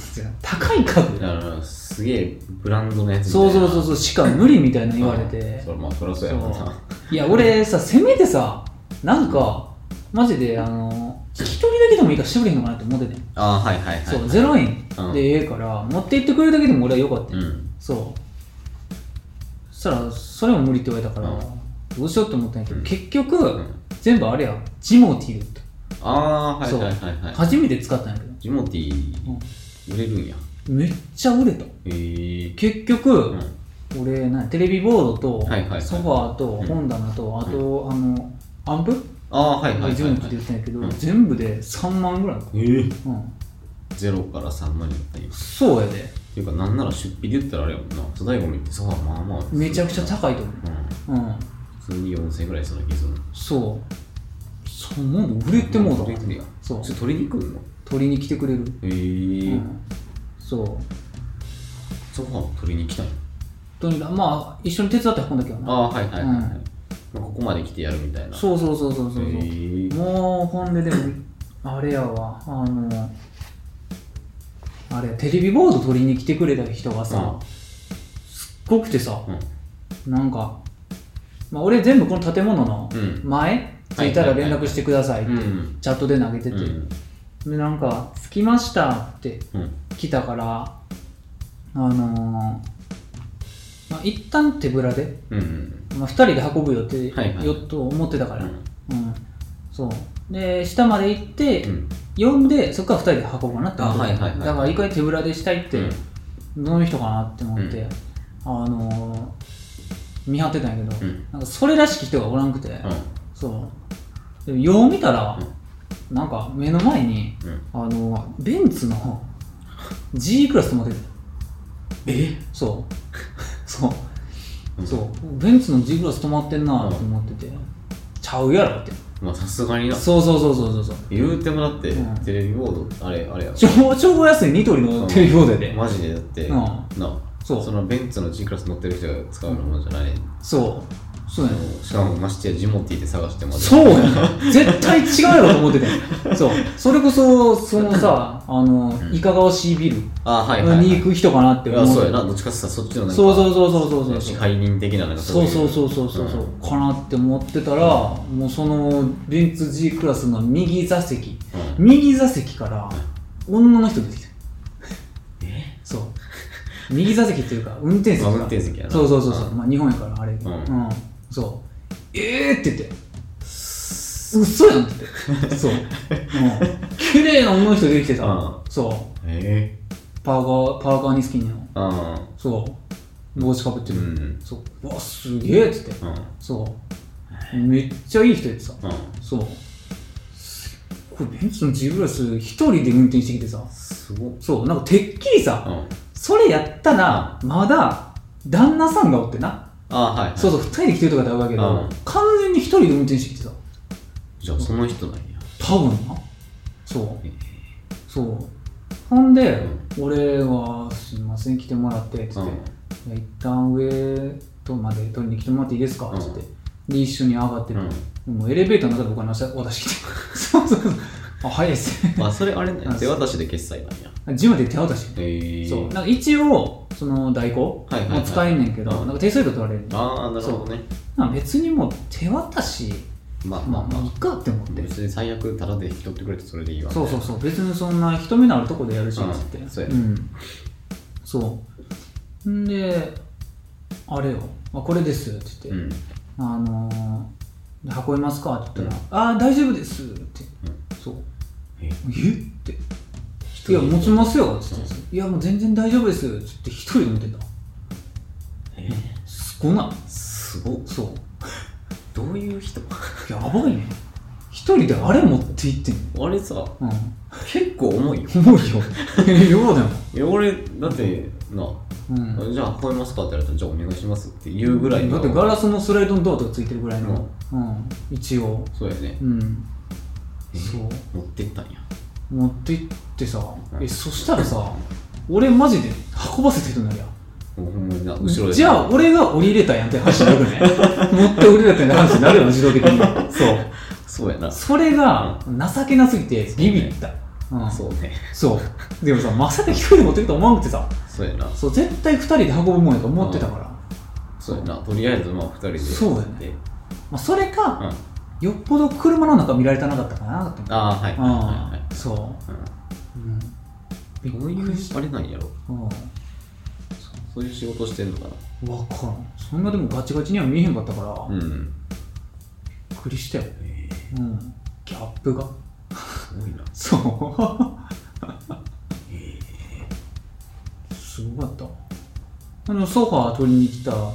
高い家具。だからすげえブランドのやつみたいな。そうそうそうそうしか無理みたいな言われて。う んそれまあそりゃそうやもんな。いや俺させめてさなんかマジであの一人だけでもいいからしてくれへんのかなって思っててん。ああ、はいはいはい。そう0円うんでええから持って行ってくれるだけでも俺はよかったようん。そう。そしたらそれも無理って言われたから、うん。どうしようって思ったんやけど、うん。結局、うん。全部あれやジモティーだっああー、はいはいはいはい。初めて使ったんやけど、ジモティー売れるんや。めっちゃ売れた。ええ結局、うん。俺なテレビボードと、はいはいはい。ソファーとうん。本棚と、あと、あのアンプ？ああ、はいはいはい、はい。売ってんやけど、うん。全部で3万ぐらい。か、ええうん、ゼロから3万になったんや。っそうやでていうか、なんなら出費で言ったらあれやもんな。粗大ゴミってソファーまあまあ。めちゃくちゃ高いとうん。思う。うん。普通に4000円ぐらいする気する。そう。そうもう売れてもうたわ。売れてるや。ん。そう。それ取りに来るの？取りに来てくれる、ええ。うん、そう。ソファー取りに来た。とにかくまあ一緒に手伝って運んだけどな。ああ、はいはいはい、はい。うん。まあここまで来てやるみたいな。そうそうそうそうそうもうほんででもあれやわ。あのあれテレビボード取りに来てくれた人がさ、すっごくてさ、うん。なんか、まあ、俺全部この建物のうん前、着いたら連絡してくださいって、うん。チャットで投げてて、うん。でなんか「着きました」ってうん。来たからあのーまあ、一旦手ぶらで、うん。まあ、2人で運ぶよって、よっと思ってたから、ううんんそうで下まで行って、うん。呼んでそこから2人で運ぼうかなって思ってはいはいはい。だから一回手ぶらでしたいって、うん。どの人かなって思って、うん。あのー見張ってたんやけど、うん。なんかそれらしき人がおらんくて、うん。そう。でもよう見たら、なんか目の前にうん。あのベンツの G クラス止まってて。え？そう。そう。うん。そう。ベンツの G クラス止まってんなと思ってて、ちゃうやろってまあさすがにな。そうそうそうそうそう。そう言うてもだってうん、テレビボード、あれ、あれやろ。超超安いニトリのテレビボードやで、マジでだって、うん。な。そう。そのベンツの G クラス乗ってる人が使うものじゃない。そうそうやねしかもましてやジモティって探してもそうやね絶対違うやろと思っててそう。それこそそのさあのうん。いかがわしいビルあはい。に行く人かなってい思う。やそうやな、どっちかって言ったらそっちのなんか、そうそうそうそうそうそう。支配人的ななんかそうそううそうそうそうそう、うん。かなって思ってたら、もうそのベンツ G クラスの右座席。うん。右座席から女の人出てきた。え？そう。右座席っていうか運転席がまあ運転席やな。そうそうそうそう、うん。まあ日本やからあれん。うん、そう。ええー、って言って。嘘やんって言って。そう、うん、綺麗な女の人出てきてさ、うん。そう。えパーカーパーカーにスキニーの。えー。そう。帽子かぶってる、うん。そう。うわすげえっつって。うん。そう。めっちゃいい人やってさうん。そう。これベンツの G クラス一人で運転してきてさ。すご。っ。そう。なんかてっきりさ、うん。それやったらまだ旦那さんがおってな、あはい、はい。そうそう二人で来てるとかってあるわけど、うん。完全に一人で運転してきてさじゃあその人なんや。多分な。そう。えそう。ほんで、俺は「すいません来てもらって」っつって、一旦上とまで取りに来てもらっていいですか?」っつって、で一緒に上がってる、もうエレベーターの中で僕は渡してきて。そうそうそうあ早いです。ねあ、それあれ 手渡しで決済なんや。ジムで手渡し。ええー。そう。なんか一応その代行はいはいはい。も使えんねんけど、うん。なんか手数料取られるああ、なるほどね。なんか別にもう手渡しまあまあままあ。まあいいかって思っあ。て。別に最悪タダで引き取ってくれてそれでいいわ。そうそうそう。別にそんな人目のあるとこでやるしっうん。つって。そうやね。ん。そう。んで、あれよ、あこれですって言って、うん。あのー、で運びますか？って言ったら、ああ、大丈夫ですって、そう。え？えって。いや、持ちますよって言って、いや、もう全然大丈夫ですって言って、一人で持ってた。え？すごないすごっ。そう。どういう人？やばいね。一人であれ持って行ってんの？あれさ、うん。結構重いよ。重いよ。ようだよ。いや、俺、だって、な、うん。じゃあ運びますかって言われたら、じゃあお願いしますって言うぐらいの。だってガラスのスライドのドアとかついてるぐらいの、ううん、一応。そうやね。うん。えそう？持ってったんや。持って行ってさ、うんえそしたらさ俺マジで運ばせてるのやんまにな、後ろで。じゃあ俺が降りれたやんって話になるね。持って降りれたやんって話になるよ自動的にそう。そうやな。それが情けなすぎてビビった、うん。そうね。そう。でもさまさか一人で持ってくと思わなくてさそうやな。そう絶対二人で運ぶもんやと思ってたから、そうやな。とりあえずまあ二人で。そうやね。で。まあ、それか、うんよっぽど車の中見られたなかったかなと思って。ああはいはいはいはい。うん。そう、うん、びっどういうくりした。あれなんやろ？うん。そういう仕事してんのかな？分からん。そんなでもガチガチには見えへんかったから、びっうんくりしたよ、えうん、ギャップが。ーすごいな。そう。すごかった。あのソファー取りに来たうん。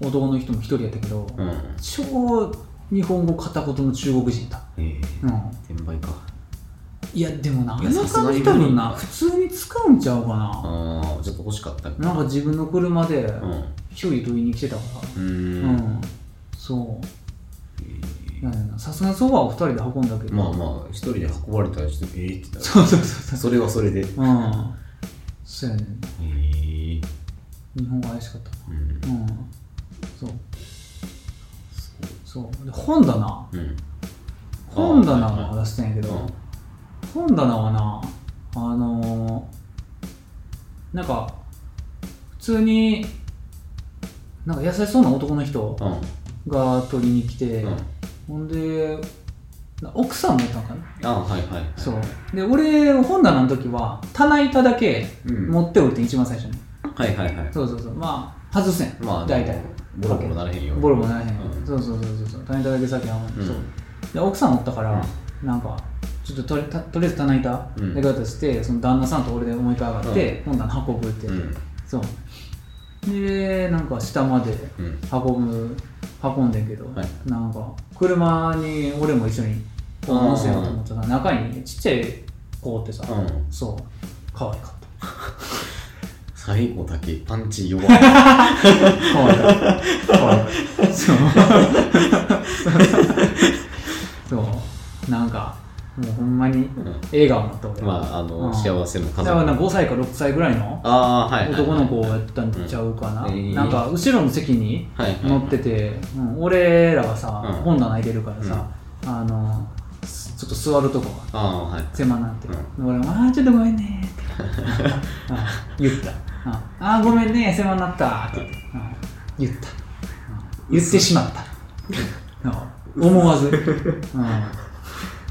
男の人も一人やったけど、うん。超日本語片言の中国人だ、ええうん、転売か。いやでもなあいやのさすがに感じ多分な。普通に使うんちゃうかな。ああちょっと欲しかった。んなんか自分の車でうん。う一人取りに来てたから。ーうん。ん、そう。さすがにソファーを二人で運んだけど。まあまあ一人で運ばれたりしてええって言ったそうそうそう。らそれはそれで。ううん。そうやねえ日本語怪しかった。うん。うん。そうそう。で本棚。うん。本棚はいはいを出してんやけど、うん。本棚はなあのー、なんか普通になんか優しそうな男の人うん。が取りに来て、うん。ほんでな奥さんもいたのかな。あはいはいはい。そう。で俺本棚の時は棚板だけうん。持っておいて一番最初に、はいはいはい。そうそうそう。まあ外せん、まあ大体ボロボロなれへんよボロボロならへん、うん。そうそうそうそうそう。棚板だけ先は、うん。そう。で奥さんおったから、なんかちょっととりたとりあえず棚板うん。でかたして、その旦那さんと俺で思い浮か上がって、本棚運ぶって、う。ん。そう。でなんか下までうん。運ぶ運んでんけど、はい。なんか車に俺も一緒に乗せようと思ったら中にちっちゃい子おってさ、うん。そう。可愛かった最後だけパンチ弱い。可愛かった可愛かったそう。そう。なんかもうほんまに笑顔になった俺、まああの、うん。幸せの家族。だからな5歳か6歳ぐらいの男の子やったんちゃうかな、なんか後ろの席にはいはい。乗ってて、うん俺らがさ、うん。本棚入れるからさ、あのすちょっと座るとこがああはい。狭なって、俺も「あーちょっとごめんね」って。あ 言った「ああーごめんね狭なった」って言って、うん言った、うん。言ってしまった、うん。思わず、うん。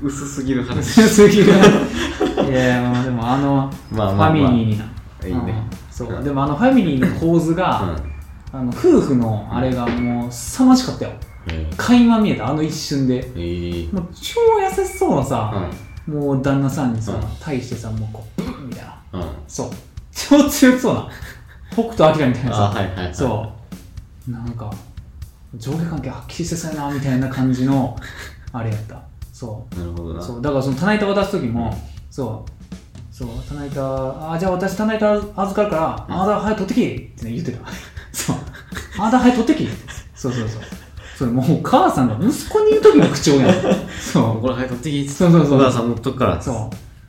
薄すぎる話。強すぎる。いやでもあのまあまあまあ。ファミリーにな、いいね。うん。そう、うん。でもあのファミリーの構図が、うん。あの夫婦のあれがもう凄まじかったよ。え垣間見えた。あの一瞬で。ー、え。ーもう超優しそうなさ、うもう旦那さんにさ、うん。対してさもうこうブンみたいな。うん。そう超強そうな。北斗晶みたいなさ、あはいはいはい。そう。なんか上下関係はっきりしてそうやなみたいな感じの あれやった。そう。なるほどな。そう。だからその棚板渡す時も、そう。そう。棚板あじゃあ私棚板預かるから、あなた早く取ってきって、ね、言ってた。そう。あなた早く取ってき。そうそうそう。それもうお母さんが息子に言う時の口調やん。そう。これ早く取ってき。そうそうそう。お母さんのとこから。そう。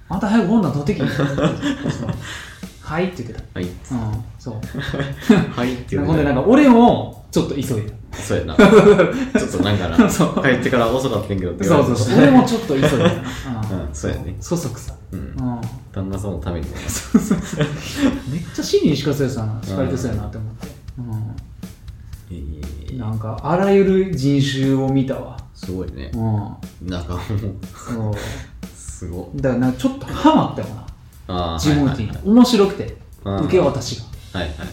あなた早く本棚取ってき。そうはいって言ってた。はい。うんそう。はいって言うほんでなんか俺もちょっと急いだ。そうやな。ちょっとなんかな。そう。帰ってから遅かったんけどって言そうわれて。そうそう俺もちょっと急いだ。な、うんそうやね。そそくさ。うん。うん。旦那さんのために。もなめっちゃシリにしかそうやさな。敷かれてそうやなって思って、えうん、ーなんかあらゆる人種を見たわ。すごいね。うん。なんかもう。そう。すご。だからなんかちょっとハマったよなジモティはいー面白くてうん。受け渡しが。はいはい。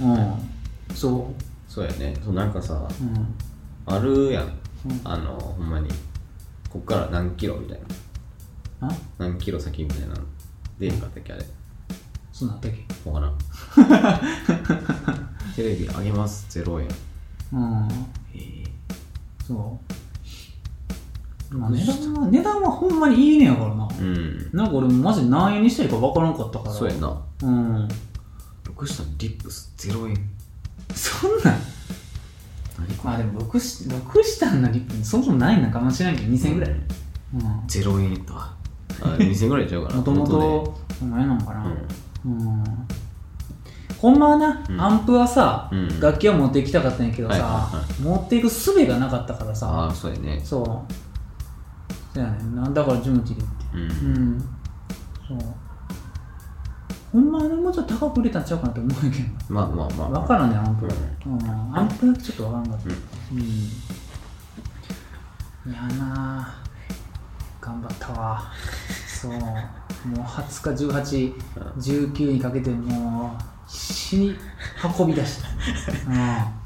うん。そそうやね。そうなんかさあるやん。うん。あのほんまに。こっから何キロみたいな。あ？何キロ先みたいな出んかったっけあれ。そんなったっけ？わからん。テレビあげます。0円。うん。え。そうまあ値段は値段はほんまにいいねやからな。うん。なんか俺マジ何円にしたらいいか分からんかったから。そうやな。うん。6下リップス0円。そんなん。まあでも6し6下のリップそもそもないのかもしれないけど2000円ぐらい。うん0円やったわ。あ2000円ぐらいちゃうかな。もとも元とお前なのかな。でうん。ほんまはな、うん。アンプはさ、うん。楽器は持っていきたかったんやけどさ、はいはいは持っていく術がなかったからあさ。あそうやね。そうそうやねだからジムティでってううん。んそう。ほんまはねもうちょっと高く売れたんちゃうかなと思うけど。まあまあまあ。分からんねアンプは、うん、アンプだけちょっと分からんかった。うん、いやな。あ頑張ったわ。そう。もう20日1819にかけてもう必死に運び出した。うん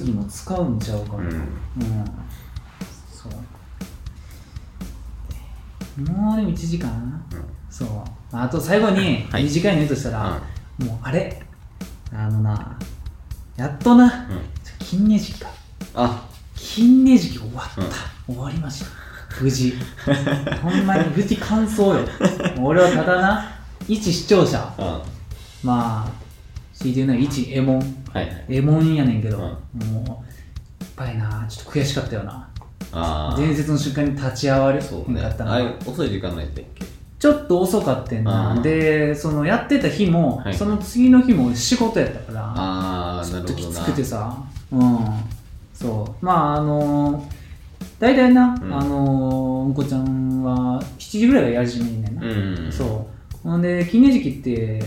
次も使うんちゃうかな、うんうんそうもうでも1時間そうあと最後に短いの言うとしたら、もうあれあのなやっとなうん金ネ時期かあ金ネ時期終わった、終わりました無事ほんまに無事完走よ俺はただな一視聴者まあまあ CD の一エモン。はいはい。エモンやねんけど、うん。もうやっぱりなちょっと悔しかったよな。ああ伝説の瞬間に立ち会われへんそうね。かったのあれ遅い時間ないってっけ？ちょっと遅かってんな。でそのやってた日も、はい。その次の日も仕事やったからああちょっときつくてさ。うん。そう。まああのー、大体な、うん。あのー、うんこちゃんは7時ぐらいがやり始めんねんな、うん。そう。ほんで金ネ時期って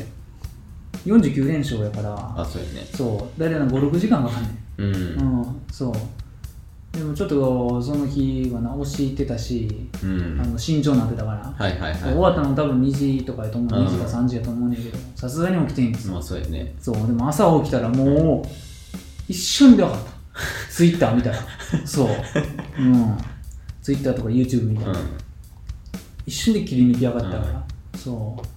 49連勝やから。あそうやね。そう。大体な56時間かかんねん。うん。うん、そう。でもちょっとその日はな、押し入ってたし、うん。あの慎重になってたから、はいはい終わはったの多分2時とかやと思う、うん2時か3時やと思うねんけど、さすがに起きてんですいまよ。あそうやね。そう、でも朝起きたらもう、一瞬で分かった。ツイッター見たら。そう。うん。ツイッターとか YouTube 見たら、うん。一瞬で切り抜きやがったから、そう。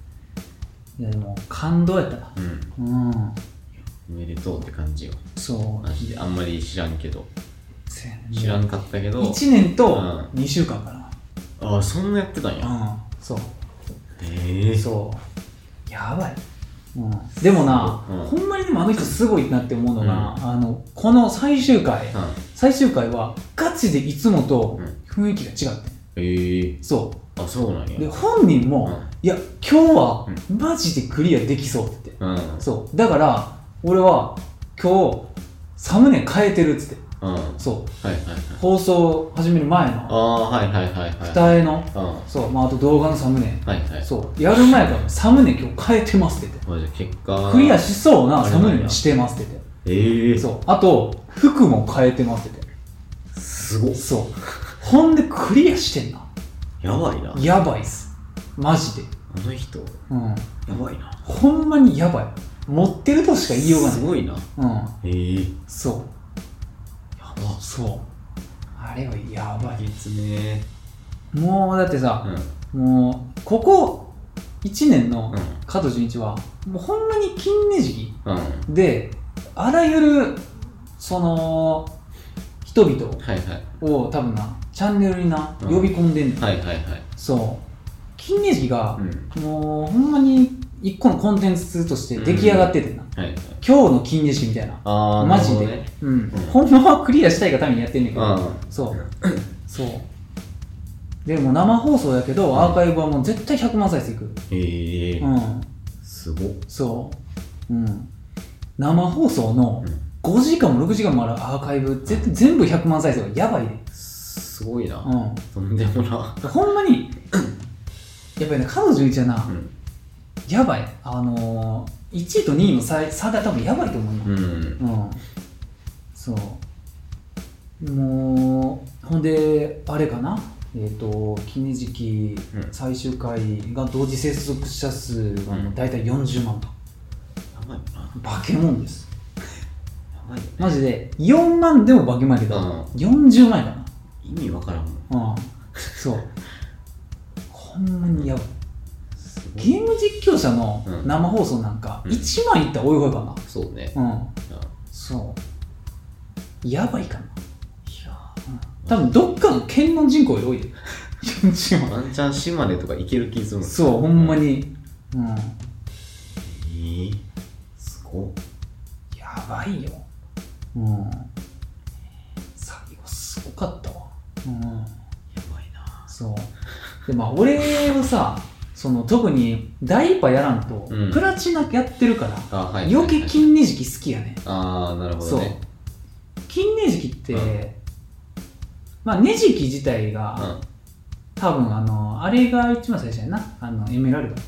いやでも感動やった。な。うん。うん。おめでとうって感じよ。そう。マジであんまり知らんけど。せやね。知らんかったけど。1年とうん。2週間かな。ああそんなやってたんや。うん、そう。へえ。そう。やばい。うん、でもな、う。ん。ほんまにでもあの人すごいなって思うのが、あのこの最終回、うん。最終回はガチでいつもとうん。雰囲気が違ってん。へえ。そあそうなんや。うで本人も、うんいや今日はマジでクリアできそうってうん。そう。だから俺は今日サムネ変えてるっつって。そう。はいはい放送始める前あの。あはいはいはいはい。二重の。うん。はそう、まあ、あと動画のサムネ。いはい。そう。やる前からサムネ今日変えてますって言って。結果。クリアしそうなサムネにしてますって言って。ええそう。あと服も変えてますってすご言っ。てそう。ほんでクリアしてんな。やばいな。やばいっすマジで。あの人うん。やばいな。ほんまにやばい。持ってるとしか言いようがない。すごいな。うん。ええ。そう。やば。そう。あれはやばい。月ね。もうだってさう、ん。もうここ1年のうん。加藤純一はもうほんまに金ネ時期うん。であらゆるその人々はいはい。を多分なチャンネルになうん。呼び込んでんねん、はいはいはい。そう金ネ時がう、ん。もうほんまに一個のコンテンツとして出来上がっててな、はい。はい今日の金ネ時みたいな。ああマジで、ねうん。うん。ほんまはクリアしたいがためにやってんねんけど、うん。そう。そう。でも生放送やけど、アーカイブはもう絶対100万再生いく。ええ。うん。すごっ。そう。うん。生放送のうん。5時間も6時間もあるアーカイブぜ全部100万再生はやばいで。すごいな。うん。とんでもな。ほんまに やっぱりね彼女一はな、うん。やばい。あのー、1位と2位の差差が多分やばいと思うよ、うん。うん、そう。もうほんであれかな。えっ、と金時期うん。最終回が同時接続者数がもう大体40万と、やばいな。バケモンです。やばいよね。マジで。4万でもバケモンやけど、うん。40万やか意味わからんもん。なうん。そうほん。まにやばゲーム実況者のうん。生放送なんかうん。1万いったらおいおいかな。そうね。うん。そう。やばいかな。多分どっかの県の人口より多いで。40 万ワンチャン島根とか行ける気するのそうほんまに。うん。ええすごっ。やばいよ。うん。最後すごかったわ。うん。やばいな。そうでまあ俺はさその特にダイパやらんと、うん。プラチナやってるから、あはい余計金ネ時期好きやねああなるほそう。どね金ねじきって、うん。まあねじき自体が、うん。多分あのあれが一番最初やな。あのエメラルド。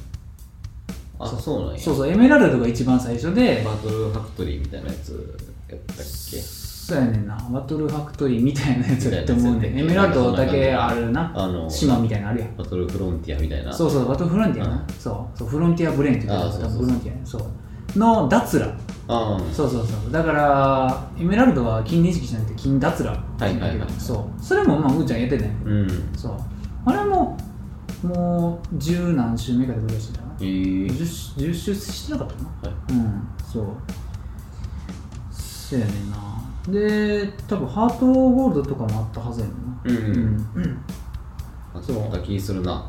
あそうなんや。そうそうエメラルドが一番最初でバトルファクトリーみたいなやつやったっけ？そうやねんな。バトルファクトリーみたいなやつやって思うねエメラルドだけあるな。あの島みたいなのあるやん。バトルフロンティアみたいな。そうそうバトルフロンティアな、うん。そう。そうフロンティアブレーンって言うそうそうフロンティアね。そう。のダツラあそうそうそう。だからエメラルドは金ねじきじゃなくて金ダツラって言うんだけどはいはいはい。そう。それもまあうーちゃんやってたんやけどうん。そう。あれももう十何週目かでぐらいしてたな。えー、10, 10周してなかったかな。はい。うん。そう。そうやねんなで多分ハートゴールドとかもあったはずやねんな。うん、うん、うん。あそうった気するな。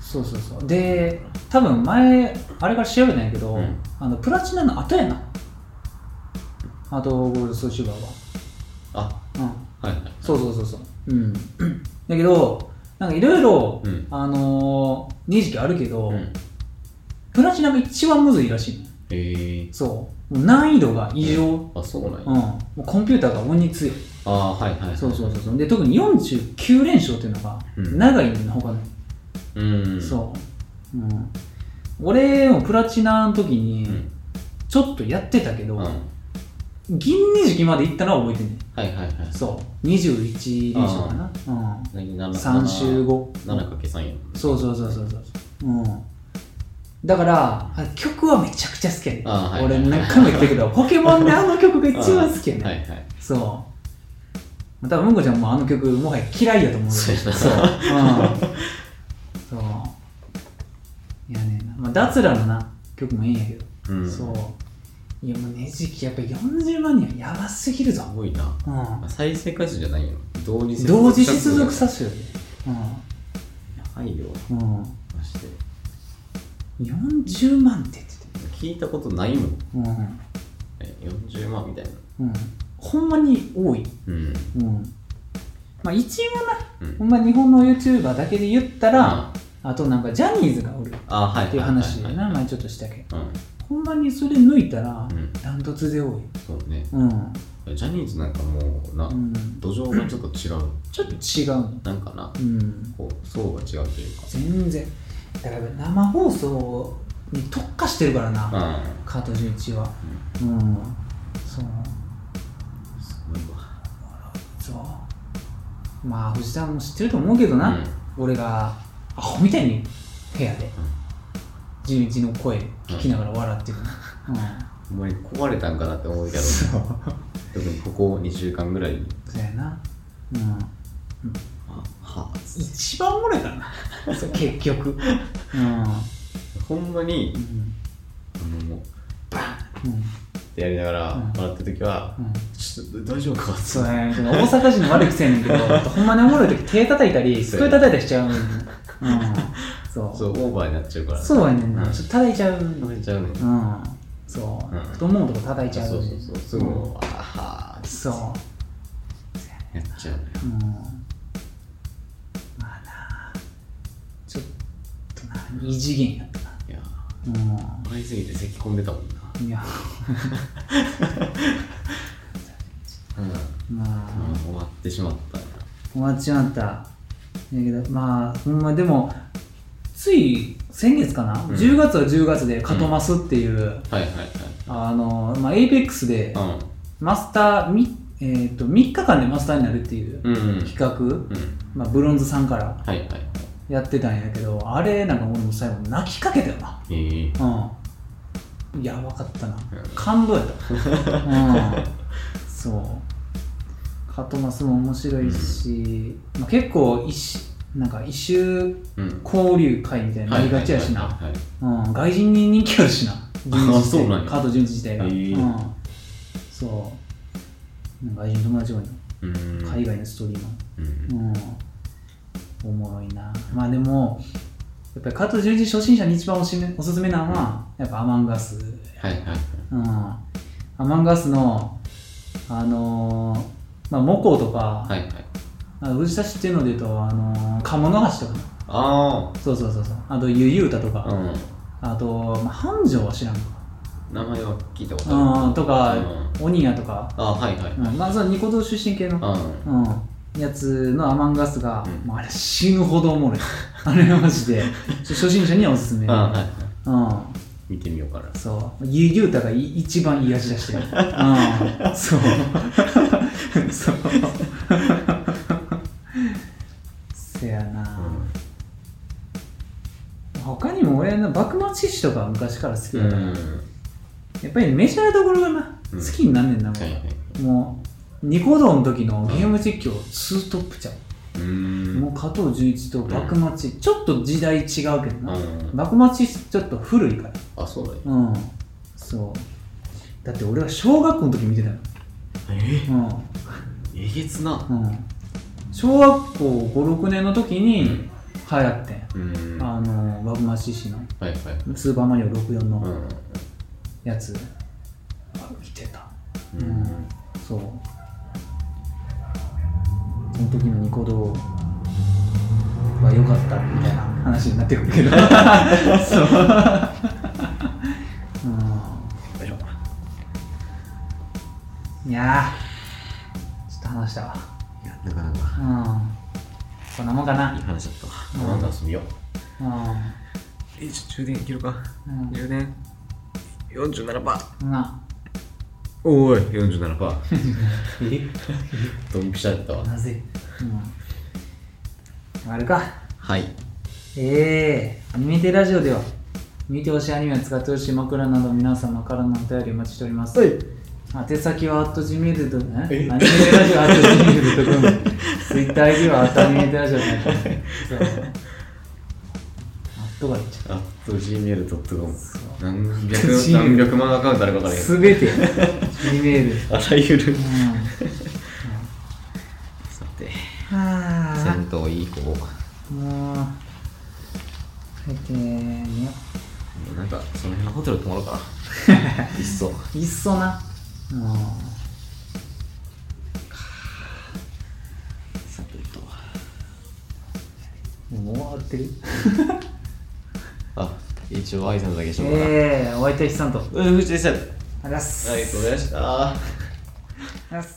そうそうそう。で多分前あれから調べたんやけど、うん。あのプラチナの後やな。ハートゴールドソーシュガーあはうん。はいはい。そうそうそうそう。うん。だけどなんかいろいろうん。あのー、二時期あるけど、うん。プラチナが一番むずいらしいのえー、そう難易度が異常、うん、あそうなんや、もうコンピューターが鬼に強い。ああはいはいはい。そうそうそうそう。で特に49連勝っていうのがうん。長いんだ他の、うんそう、うん、俺もプラチナの時にうん。ちょっとやってたけど、うん。はい銀二時期まで行ったのは覚えてんねん。はいはいそう。21連勝かな、うん、3週後 7×3 やそうそうそうそうそう。うんだからあ曲はめちゃくちゃ好きやねん、はい俺何回も言ったけど ポケモンであの曲が一番好きやねん、はいはい。そう。多分うんこちゃんもあの曲もはや嫌いやと思うよそうそう、うん、そう。いやねまあ、ダツラのな曲もいいんやけど、うん。そう。いやもうねじきやっぱ40万人はやばすぎるぞ。す、ごいな。うん、再生回数じゃないよ。同時同時接続ささせるよはいよ。うん、うん、まして40万って言って聞いたことないもん。てうん。え40万みたいな。うん。ほんまに多い。うん。うん。まあ一応な、うん。ほんま日本の YouTuber だけで言ったら、あとなんかジャニーズがおるあはいっていう話でな、前ちょっとしたけど。うんほんまにそれ抜いたらうん。ダントツで多い。そうね。うん、ジャニーズなんかもうなうん、土壌がちょっと違う。ちょっと違うの。なんかなうん。こう層が違うというか。全然だから生放送に特化してるからな、うん。カート11は。うん。そう。すごいわ。そう。まあ藤田も知ってると思うけどな、うん。俺がアホみたいに部屋で。11の声聞きながら笑ってるの、ほん。まに壊れたんかなって思うけどそう。特にここ2週間ぐらい。そうやな。うんあは一番おもろいからな。そう結局。うん。ほんまにうん。あのもうバーンっうんてやりながらうん。笑ってる時はうん。ちょっと大丈夫かそうやねその大阪人の悪い癖やねんけど ほんまにおもろい時手叩いたり机叩いたりしちゃううん。そう。そうオーバーになっちゃうから。そうやねんな、うん。ちょっと叩いちゃう食べちゃうねん。うん。そう、うん。太ももとか叩いちゃう。そうそうそう。すぐう。んあはーそう。やっちゃうのよ。うん異次元やったいやな笑いすぎて咳込んでたもんな。うんいや。うん。まあ、うん終わってしまった。な終わっちまった。だけどまあほんまでもつい先月かな、ん。10月は10月でカトマスっていう、はいはいはい。あのまあ、APEX でうマスターみ、えー、と3日間でマスターになるっていううんうん。企画、うん。まあ、ブロンズさんから。はいはいはいやってたんやけどあれなんか俺も最後泣きかけたよな。ええ。うん。やばかったな。うん感動やった。うん。そう。カトマスも面白いし、まあ、結構一しなんか一周うん。交流会みたいになりがちやしな。外人に人気あるしな。順次自体そうなんや。カート順次自体が、へえ。うん。そう。外人友達多いの。うん。海外のストーリーうん。も、うん、おもろいな。まあでもやっぱりカート順次初心者に一番おしめおすすめなのはやっぱアマンガス。はいはい。はいうん、アマンガスの、あのーまあ、モコとか、はいはい。あの藤田知ってるので言うと、あのー、鴨の橋とか、あそうそうそうそう、あとゆゆうたとか、あうん。あと、まあ、繁盛は知らんか、名前は聞いたことある。うん。とかうオニアとか、あはいはい、うん、まあそのニコ動出身系の。うん。うん、やつのアマンガスが、うん。もうあれ死ぬほどおもろい。あれマジで。初心者にはおすすめ。あはいはい。うん。見てみようかな。そう。ゆゆうたがい一番言い味出してる。うん。そう。そう。せやな、他にも俺の幕末志士とかは昔から好きうんだったな、やっぱりメジャーどころがな、うん。好きになんねんなもう、はいはい。もうニコ動の時のゲーム実況ツートップちゃう、もう加藤純一と幕末、ちょっと時代違うけどな、うん。幕末ちょっと古いから。あそうだよ。うん。そう。だって俺は小学校の時見てたよえ？うん。えげつな。うん。小学校56年の時に流行ってん、うん。はあの幕末志士の。いはい。スーパーマリオ64のうん。やつ、あ見てた。ううんん。そうその時のニコ動は良かったみたいな話になってくるけど。そう。よいしょうん。いやーちょっと話したわ。いやなかなか。うん。そんなもんかな。いい話だったわ。うん。なんだ遊びよう。ん。えちょ充電いけるか。うん。充電47%なおい。47%え ドンピシャだったわ。なぜ？うん。あるか。はい。ええアニメテラジオでは見てほしいアニメを使ってほしい枕など皆様からのお便りお待ちしております。宛先は、アット Gmail とね、アニえメテラジオ、アット Gmail とか、ツイッター ID は、アットアニメテラジオになってます。そう。アットがいっちゃあと gmail.com そう何百何百万アカウントあるか分からへう。んすべて、Gmail。あらゆるうん。さてはあ。戦闘いい方もう、入ってねなんかその辺のホテル泊まろうかな いっそいっそな。うん。さてともう終わってる あ一応挨拶だけしようかなええー、お相手はさんと。ありがとううん藤井さんあございます。りがとうございましたありがとうございます。